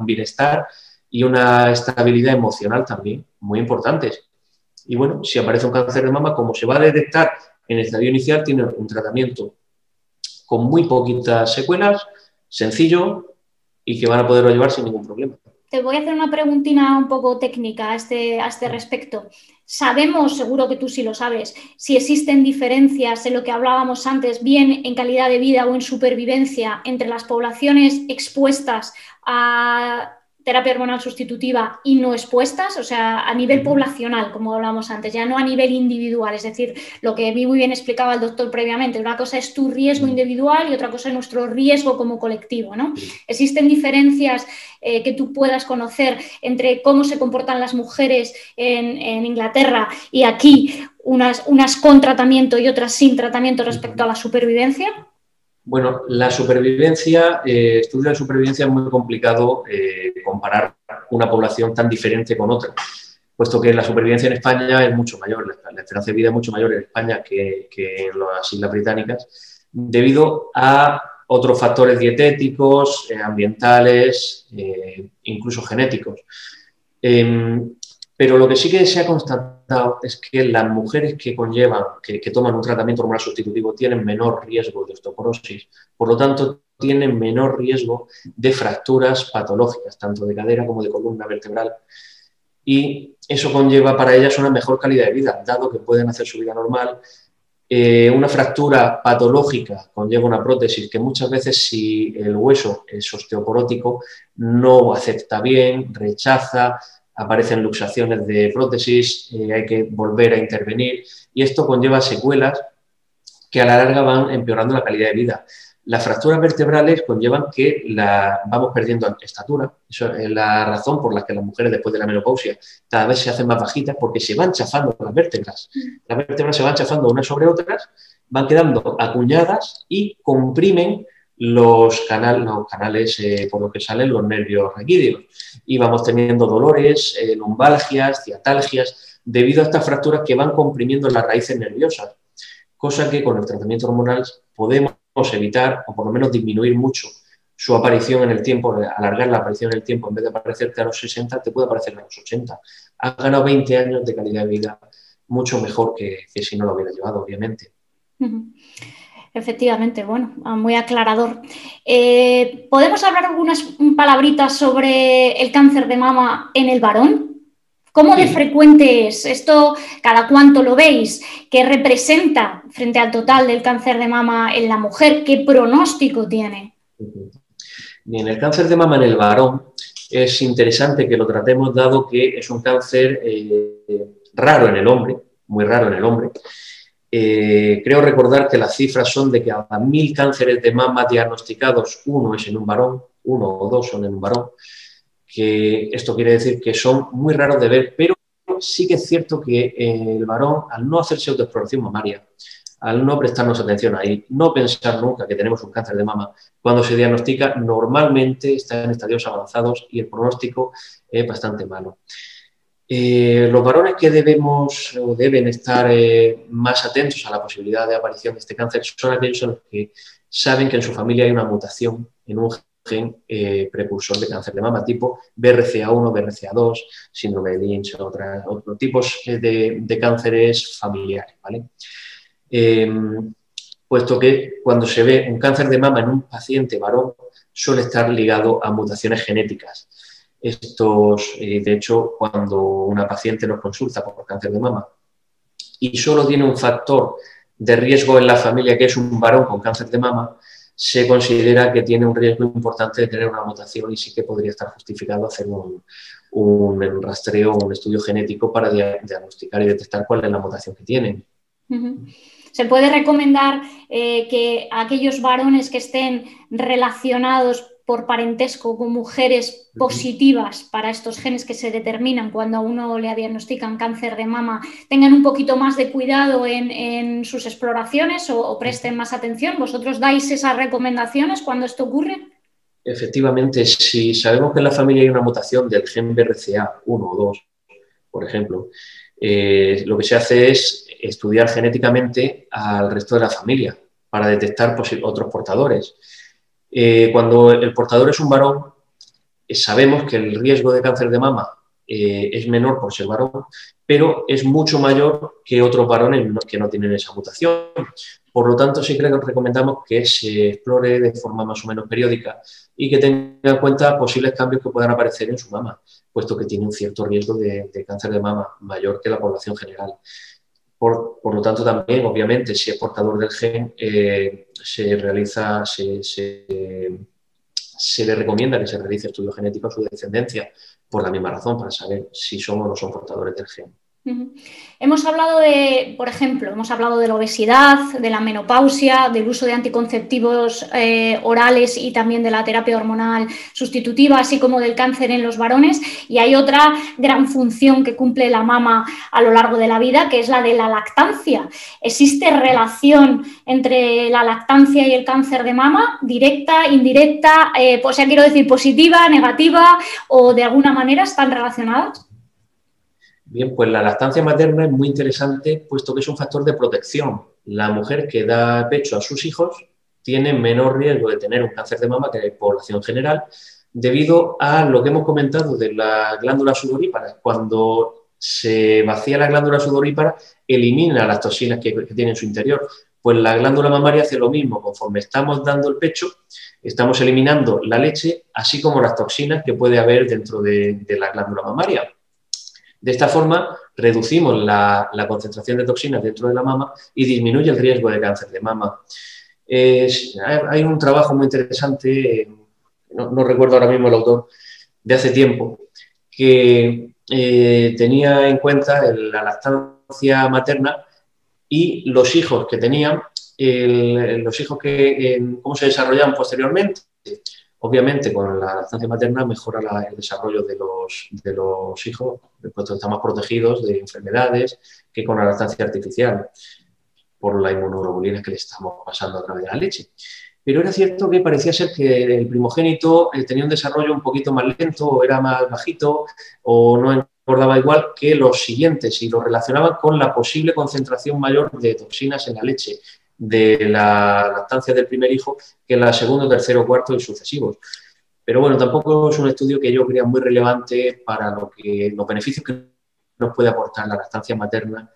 bienestar y una estabilidad emocional también muy importantes. Y bueno, si aparece un cáncer de mama, como se va a detectar en el estadio inicial, tiene un tratamiento con muy poquitas secuelas, sencillo y que van a poderlo llevar sin ningún problema. Te voy a hacer una preguntina un poco técnica a este, a este respecto. Sabemos, seguro que tú sí lo sabes, si existen diferencias en lo que hablábamos antes, bien en calidad de vida o en supervivencia entre las poblaciones expuestas a terapia hormonal sustitutiva y no expuestas, o sea, a nivel poblacional, como hablábamos antes, ya no a nivel individual, es decir, lo que vi muy bien explicaba el doctor previamente, una cosa es tu riesgo individual y otra cosa es nuestro riesgo como colectivo, ¿no? Existen diferencias eh, que tú puedas conocer entre cómo se comportan las mujeres en, Inglaterra y aquí, unas, unas con tratamiento y otras sin tratamiento respecto a la supervivencia. Bueno, la supervivencia, eh, estudio de supervivencia es muy complicado eh, comparar una población tan diferente con otra, puesto que la supervivencia en España es mucho mayor, la, esperanza de vida es mucho mayor en España que, en las Islas Británicas, debido a otros factores dietéticos, eh, ambientales, eh, incluso genéticos. Em, pero lo que sí que se ha constatado es que las mujeres que conllevan, que, toman un tratamiento hormonal sustitutivo, tienen menor riesgo de osteoporosis. Por lo tanto, tienen menor riesgo de fracturas patológicas, tanto de cadera como de columna vertebral. Y eso conlleva para ellas una mejor calidad de vida, dado que pueden hacer su vida normal. Eh, una fractura patológica conlleva una prótesis que muchas veces si el hueso es osteoporótico no acepta bien, rechaza, aparecen luxaciones de prótesis, eh, hay que volver a intervenir y esto conlleva secuelas que a la larga van empeorando la calidad de vida. Las fracturas vertebrales conllevan que vamos perdiendo estatura. Eso es la razón por la que las mujeres después de la menopausia cada vez se hacen más bajitas porque se van chafando las vértebras. Las vértebras se van chafando unas sobre otras, van quedando acuñadas y comprimen los, los canales eh, por los que salen los nervios raquídeos. Y vamos teniendo dolores, eh, lumbalgias, ciatalgias, debido a estas fracturas que van comprimiendo las raíces nerviosas, cosa que con el tratamiento hormonal podemos evitar o por lo menos disminuir mucho su aparición en el tiempo, alargar la aparición en el tiempo, en vez de aparecerte a los 60, te puede aparecer a los 80. Has ganado 20 años de calidad de vida mucho mejor que, si no lo hubiera llevado, obviamente. Efectivamente, bueno, ah, muy aclarador. Eh, ¿Podemos hablar algunas palabritas sobre el cáncer de mama en el varón? ¿Cómo de frecuente es? ¿Esto cada cuánto lo veis? ¿Qué representa frente al total del cáncer de mama en la mujer? ¿Qué pronóstico tiene? Bien, el cáncer de mama en el varón es interesante que lo tratemos dado que es un cáncer eh, raro en el hombre, muy raro en el hombre, eh, creo recordar que las cifras son de que a mil cánceres de mama diagnosticados, uno es en un varón, uno o dos son en un varón, que esto quiere decir que son muy raros de ver, pero sí que es cierto que el varón, al no hacerse autoexploración mamaria, al no prestarnos atención ahí, no pensar nunca que tenemos un cáncer de mama, cuando se diagnostica normalmente está en estadios avanzados y el pronóstico es bastante malo. Eh, los varones que debemos o deben estar eh, más atentos a la posibilidad de aparición de este cáncer son aquellos los que saben que en su familia hay una mutación en un gen eh, precursor de cáncer de mama tipo BRCA1, BRCA2, síndrome de Lynch, otros tipos de, cánceres familiares. puesto que cuando se ve un cáncer de mama en un paciente varón suele estar ligado a mutaciones genéticas estos, eh, de hecho, cuando una paciente nos consulta por cáncer de mama y solo tiene un factor de riesgo en la familia, que es un varón con cáncer de mama, se considera que tiene un riesgo importante de tener una mutación y sí que podría estar justificado hacer un, un rastreo, un estudio genético para diagnosticar y detectar cuál es la mutación que tienen. ¿Se puede recomendar eh, que aquellos varones que estén relacionados por parentesco con mujeres positivas para estos genes que se determinan cuando a uno le diagnostican cáncer de mama tengan un poquito más de cuidado en, sus exploraciones o, presten más atención? ¿Vosotros dais esas recomendaciones cuando esto ocurre? Efectivamente, si sabemos que en la familia hay una mutación del gen BRCA 1 o 2, por ejemplo, eh, lo que se hace es estudiar genéticamente al resto de la familia para detectar otros portadores. Eh, cuando el portador es un varón, eh, sabemos que el riesgo de cáncer de mama eh, es menor por ser varón, pero es mucho mayor que otros varones que no tienen esa mutación. Por lo tanto, sí creo que recomendamos que se explore de forma más o menos periódica y que tenga en cuenta posibles cambios que puedan aparecer en su mama, puesto que tiene un cierto riesgo de, cáncer de mama mayor que la población general. Por, lo tanto, también, obviamente, si es portador del gen, se realiza, se, se, le recomienda que se realice estudio genético a su descendencia por la misma razón, para saber si son o no son portadores del gen. Hemos hablado de, por ejemplo, hemos hablado de la obesidad, de la menopausia, del uso de anticonceptivos eh, orales y también de la terapia hormonal sustitutiva, así como del cáncer en los varones. Y hay otra gran función que cumple la mama a lo largo de la vida, que es la de la lactancia. ¿Existe relación entre la lactancia y el cáncer de mama? ¿Directa, indirecta? Eh, pues ya quiero decir positiva, negativa o de alguna manera están relacionadas? Bien, pues la lactancia materna es muy interesante puesto que es un factor de protección. La mujer que da pecho a sus hijos tiene menor riesgo de tener un cáncer de mama que la población general debido a lo que hemos comentado de la glándula sudorípara. Cuando se vacía la glándula sudorípara, elimina las toxinas que, tiene en su interior. Pues la glándula mamaria hace lo mismo. Conforme estamos dando el pecho, estamos eliminando la leche, así como las toxinas que puede haber dentro de la glándula mamaria. De esta forma, reducimos la, concentración de toxinas dentro de la mama y disminuye el riesgo de cáncer de mama. hay un trabajo muy interesante, no, recuerdo ahora mismo el autor, de hace tiempo, que eh, tenía en cuenta la lactancia materna y los hijos que tenían, los hijos que, cómo se desarrollaban posteriormente. Obviamente, con la lactancia materna mejora el desarrollo de los, de los hijos, puesto están más protegidos de enfermedades que con la lactancia artificial, por la inmunoglobulina que le estamos pasando a través de la leche. Pero era cierto que parecía ser que el primogénito eh, tenía un desarrollo un poquito más lento, o era más bajito, o no engordaba igual que los siguientes, y lo relacionaban con la posible concentración mayor de toxinas en la leche de la lactancia del primer hijo que la segundo, tercero, cuarto y sucesivos. Pero bueno, tampoco es un estudio que yo crea muy relevante para lo que, los beneficios que nos puede aportar la lactancia materna,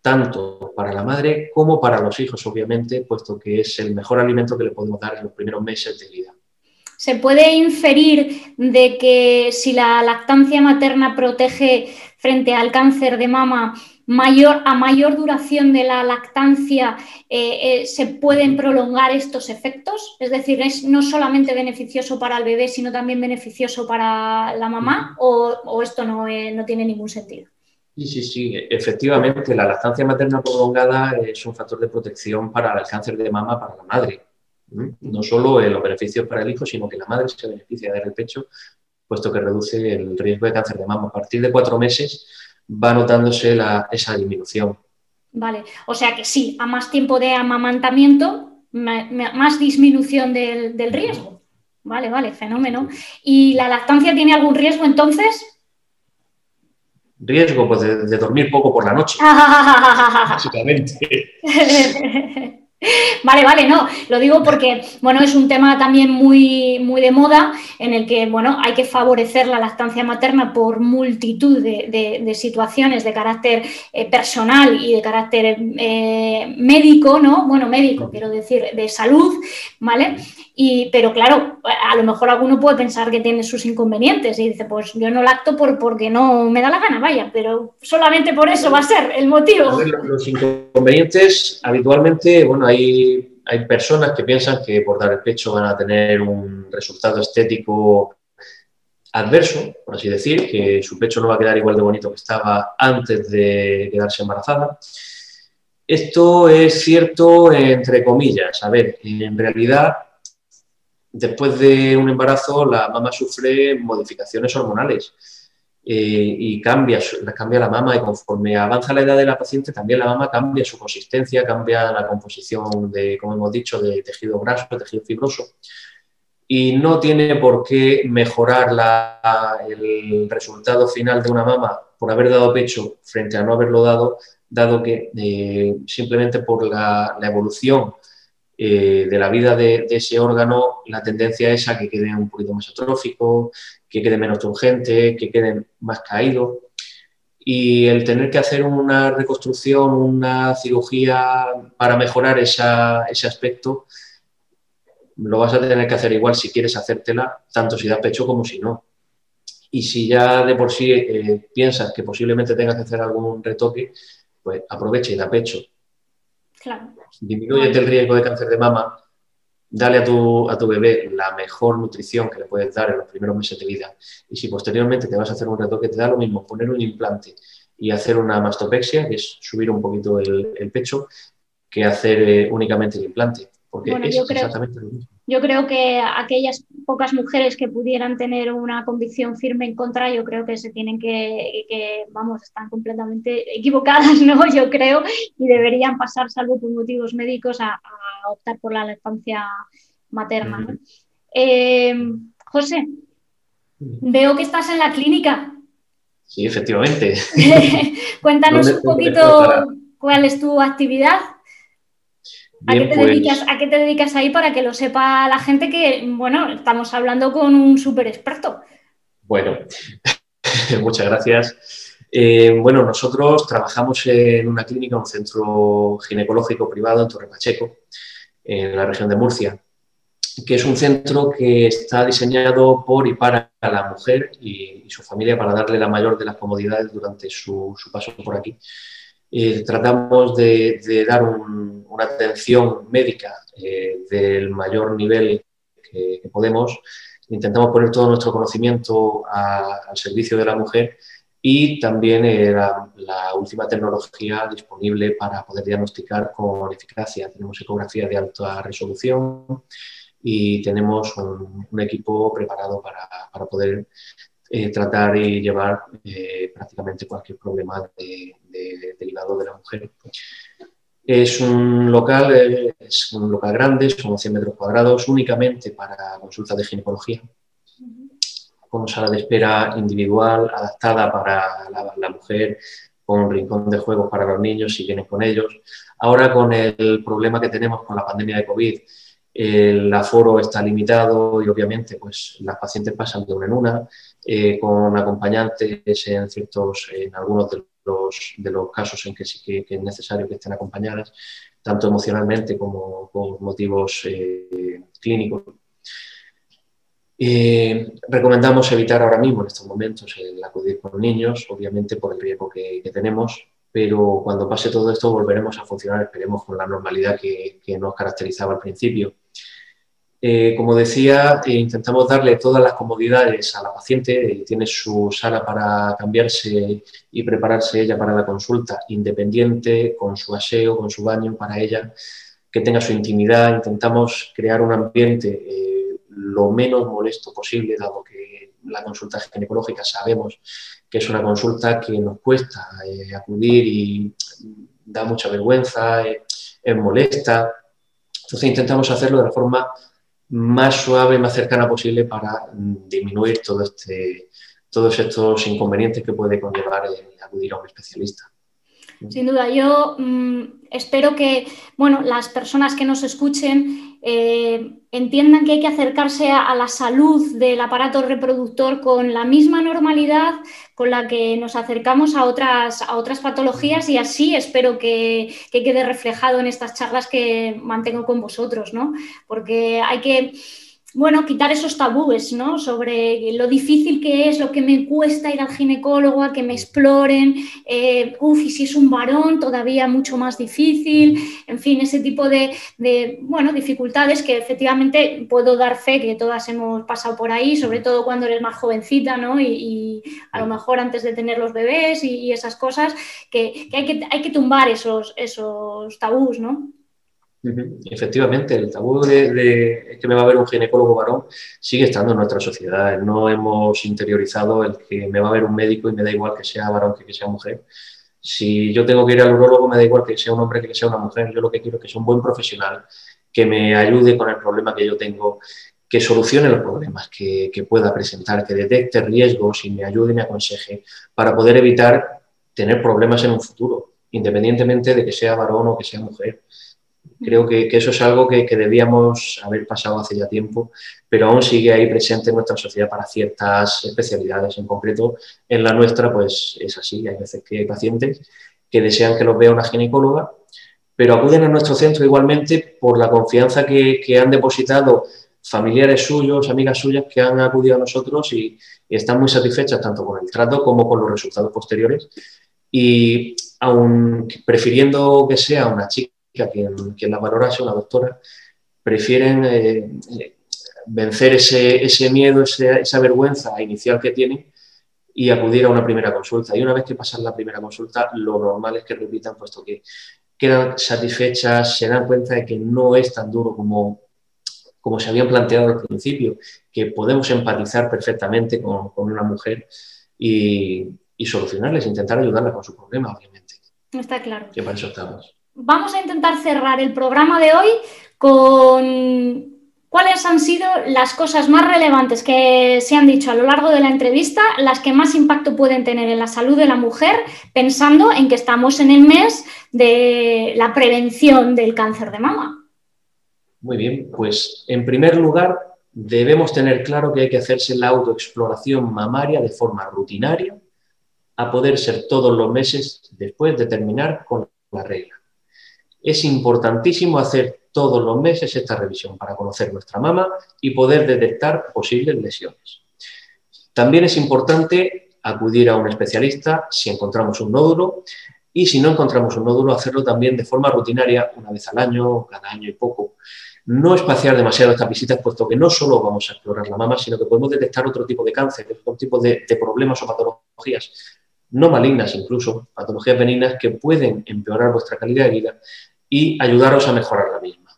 tanto para la madre como para los hijos, obviamente, puesto que es el mejor alimento que le podemos dar en los primeros meses de vida. ¿Se puede inferir de que si la lactancia materna protege frente al cáncer de mama, mayor, a mayor duración de la lactancia eh, eh, se pueden prolongar estos efectos? Es decir, ¿es no solamente beneficioso para el bebé, sino también beneficioso para la mamá? ¿O, esto no, eh, no tiene ningún sentido? Sí, sí, sí, efectivamente, la lactancia materna prolongada es un factor de protección para el cáncer de mama para la madre. No solo los beneficios para el hijo, sino que la madre se beneficia de dar el pecho, puesto que reduce el riesgo de cáncer de mama. A partir de cuatro meses, va notándose esa disminución. Vale, o sea que sí, a más tiempo de amamantamiento, más disminución del, riesgo. Vale, vale, fenómeno. ¿Y la lactancia tiene algún riesgo entonces? Riesgo, pues de, de dormir poco por la noche. (laughs) básicamente. (laughs) (laughs) Vale, vale, no, lo digo porque, bueno, es un tema también muy, muy de moda en el que, bueno, hay que favorecer la lactancia materna por multitud de, situaciones de carácter eh, personal y de carácter eh, médico, ¿no? Bueno, médico, quiero decir, de salud, ¿vale? Y, pero claro, a lo mejor alguno puede pensar que tiene sus inconvenientes y dice, pues yo no lacto por, porque no me da la gana, vaya, pero solamente por eso va a ser el motivo. los inconvenientes, habitualmente, bueno, hay, hay personas que piensan que por dar el pecho van a tener un resultado estético adverso, por así decir, que su pecho no va a quedar igual de bonito que estaba antes de quedarse embarazada. Esto es cierto entre comillas. A ver, en realidad después de un embarazo la mamá sufre modificaciones hormonales eh, y cambia, cambia la mama y conforme avanza la edad de la paciente también la mama cambia su consistencia, cambia la composición de, como hemos dicho, de tejido graso, tejido fibroso y no tiene por qué mejorar el resultado final de una mama por haber dado pecho frente a no haberlo dado, dado que eh, simplemente por la, la evolución eh, de la vida de, ese órgano, la tendencia es a que quede un poquito más atrófico, que quede menos turgente, que quede más caído. Y el tener que hacer una reconstrucción, una cirugía para mejorar ese aspecto, lo vas a tener que hacer igual si quieres hacértela, tanto si da pecho como si no. Y si ya de por sí eh, piensas que posiblemente tengas que hacer algún retoque, pues aprovecha y da pecho. Claro disminuye el riesgo de cáncer de mama, dale a tu, a tu bebé la mejor nutrición que le puedes dar en los primeros meses de vida. Y si posteriormente te vas a hacer un retoque, te da lo mismo poner un implante y hacer una mastopexia, que es subir un poquito el, pecho, que hacer eh, únicamente el implante. Porque es exactamente lo mismo. Yo creo que aquellas pocas mujeres que pudieran tener una convicción firme en contra, yo creo que se tienen que, vamos, están completamente equivocadas, (laughs) ¿no? Yo creo, y deberían pasar, salvo por motivos médicos, a, optar por la lactancia materna. Eh, José, veo que estás en la clínica. Sí, efectivamente. (laughs) Cuéntanos un poquito cuál es tu actividad. ¿A, qué te pues dedicas, ¿A qué te dedicas ahí para que lo sepa la gente que, bueno, estamos hablando con un súper experto? Bueno, (laughs) muchas gracias. Eh, bueno, nosotros trabajamos en una clínica, un centro ginecológico privado en Torre Pacheco, en la región de Murcia, que es un centro que está diseñado por y para la mujer y, su familia para darle la mayor de las comodidades durante su, paso por aquí. Eh, tratamos de, dar una atención médica eh, del mayor nivel que, podemos. Intentamos poner todo nuestro conocimiento al servicio de la mujer y también eh, la, última tecnología disponible para poder diagnosticar con eficacia. Tenemos ecografía de alta resolución y tenemos un, equipo preparado para, para poder eh, tratar y llevar eh, prácticamente cualquier problema de, derivado de la mujer. Es un local, es un local grande, son 100 metros cuadrados, únicamente para consultas de ginecología con sala de espera individual adaptada para la, mujer, con un rincón de juegos para los niños si vienen con ellos. Ahora con el problema que tenemos con la pandemia de COVID, el aforo está limitado y obviamente pues las pacientes pasan de una en una eh, con acompañantes en ciertos en algunos de los, de los casos en que sí que, es necesario que estén acompañadas tanto emocionalmente como por motivos eh, clínicos eh, recomendamos evitar ahora mismo en estos momentos el acudir con niños, obviamente por el riesgo que, tenemos, pero cuando pase todo esto volveremos a funcionar, esperemos, con la normalidad que, nos caracterizaba al principio. Eh, como decía, eh, intentamos darle todas las comodidades a la paciente, tiene su sala para cambiarse y prepararse ella para la consulta, independiente, con su aseo, con su baño para ella, que tenga su intimidad, intentamos crear un ambiente lo menos molesto posible, dado que la consulta ginecológica sabemos que es una consulta que nos cuesta eh, acudir y da mucha vergüenza, eh, es molesta. Entonces intentamos hacerlo de la forma más suave, más cercana posible para mm, disminuir todo este, todos estos inconvenientes que puede conllevar acudir a un especialista. Sin duda, yo mm, espero que bueno, las personas que nos escuchen eh, entiendan que hay que acercarse a, la salud del aparato reproductor con la misma normalidad con la que nos acercamos a otras, a otras patologías y así espero que, que quede reflejado en estas charlas que mantengo con vosotros, ¿no? Porque hay que bueno, quitar esos tabúes, ¿no? Sobre lo difícil que es, lo que me cuesta ir al ginecólogo, a que me exploren, eh, uff, y si es un varón, todavía mucho más difícil, en fin, ese tipo de, bueno, dificultades que efectivamente puedo dar fe que todas hemos pasado por ahí, sobre todo cuando eres más jovencita, ¿no? Y, a lo mejor antes de tener los bebés y, esas cosas, que, hay que hay que tumbar esos, esos tabús, ¿no? Efectivamente, el tabú de, que me va a ver un ginecólogo varón sigue estando en nuestra sociedad. No hemos interiorizado el que me va a ver un médico y me da igual que sea varón que que sea mujer. Si yo tengo que ir al urologo, me da igual que sea un hombre que sea una mujer. Yo lo que quiero es que sea un buen profesional, que me ayude con el problema que yo tengo, que solucione los problemas que, que pueda presentar, que detecte riesgos y me ayude y me aconseje para poder evitar tener problemas en un futuro, independientemente de que sea varón o que sea mujer. Creo que, eso es algo que, debíamos haber pasado hace ya tiempo, pero aún sigue ahí presente en nuestra sociedad para ciertas especialidades. En concreto, en la nuestra, pues es así. Hay veces que hay pacientes que desean que los vea una ginecóloga, pero acuden a nuestro centro igualmente por la confianza que, han depositado familiares suyos, amigas suyas que han acudido a nosotros y, y están muy satisfechas tanto con el trato como con los resultados posteriores. Y aun prefiriendo que sea una chica, quien, quien la valora sea una doctora, prefieren eh, vencer ese, ese miedo, esa vergüenza inicial que tienen y acudir a una primera consulta. Y una vez que pasan la primera consulta, lo normal es que repitan, puesto que quedan satisfechas, se dan cuenta de que no es tan duro como, como se habían planteado al principio, que podemos empatizar perfectamente con, con una mujer y, y, solucionarles, intentar ayudarla con su problema, obviamente. Está claro. Que para eso estamos vamos a intentar cerrar el programa de hoy con ¿cuáles han sido las cosas más relevantes que se han dicho a lo largo de la entrevista, las que más impacto pueden tener en la salud de la mujer, pensando en que estamos en el mes de la prevención del cáncer de mama? Muy bien, pues en primer lugar debemos tener claro que hay que hacerse la autoexploración mamaria de forma rutinaria a poder ser todos los meses después de terminar con la regla. Es importantísimo hacer todos los meses esta revisión para conocer nuestra mama y poder detectar posibles lesiones. También es importante acudir a un especialista si encontramos un nódulo y si no encontramos un nódulo, hacerlo también de forma rutinaria, una vez al año, cada año y poco, no espaciar demasiado estas visitas, puesto que no solo vamos a explorar la mama, sino que podemos detectar otro tipo de cáncer, otro tipo de, problemas o patologías, no malignas incluso, patologías benignas que pueden empeorar vuestra calidad de vida y ayudaros a mejorar la misma.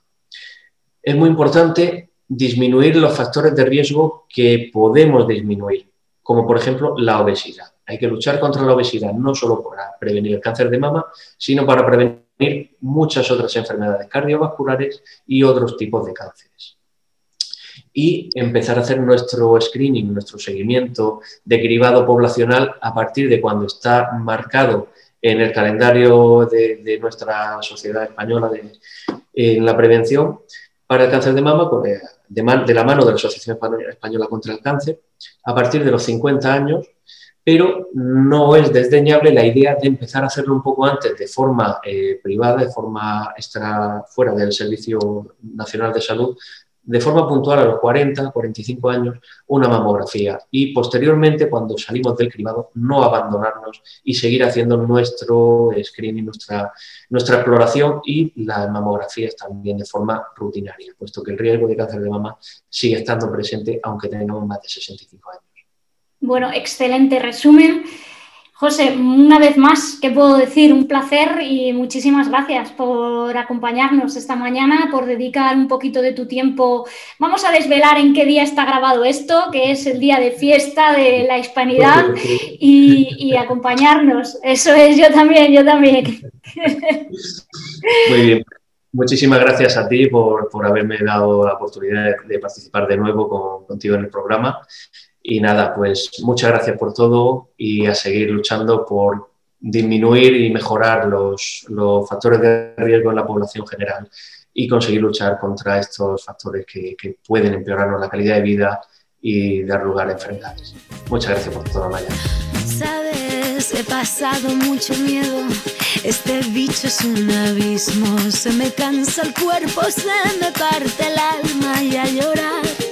Es muy importante disminuir los factores de riesgo que podemos disminuir, como por ejemplo la obesidad. Hay que luchar contra la obesidad no solo para prevenir el cáncer de mama, sino para prevenir muchas otras enfermedades cardiovasculares y otros tipos de cánceres. Y empezar a hacer nuestro screening, nuestro seguimiento de cribado poblacional a partir de cuando está marcado en el calendario de, nuestra sociedad española en la prevención para el cáncer de mama, pues, de, de la mano de la Asociación Española contra el Cáncer, a partir de los 50 años pero no es desdeñable la idea de empezar a hacerlo un poco antes de forma eh, privada, de forma extra, fuera del Servicio Nacional de Salud, de forma puntual a los 40, 45 años, una mamografía y posteriormente, cuando salimos del cribado, no abandonarnos y seguir haciendo nuestro screening, nuestra, nuestra exploración y las mamografías también de forma rutinaria, puesto que el riesgo de cáncer de mama sigue estando presente aunque tengamos más de 65 años. Bueno, excelente resumen. José, una vez más, ¿qué puedo decir? Un placer y muchísimas gracias por acompañarnos esta mañana, por dedicar un poquito de tu tiempo. Vamos a desvelar en qué día está grabado esto, que es el día de fiesta de la hispanidad, y, acompañarnos. Eso es, yo también, yo también. Muy bien. Muchísimas gracias a ti por, haberme dado la oportunidad de, participar de nuevo contigo en el programa y nada, pues muchas gracias por todo y a seguir luchando por disminuir y mejorar los, factores de riesgo en la población general y conseguir luchar contra estos factores que, pueden empeorarnos la calidad de vida y dar lugar a enfermedades. Muchas gracias por todo, Maya. Sabes, he pasado mucho miedo. Este bicho es un abismo. Se me cansa el cuerpo, se me parte el alma y a llorar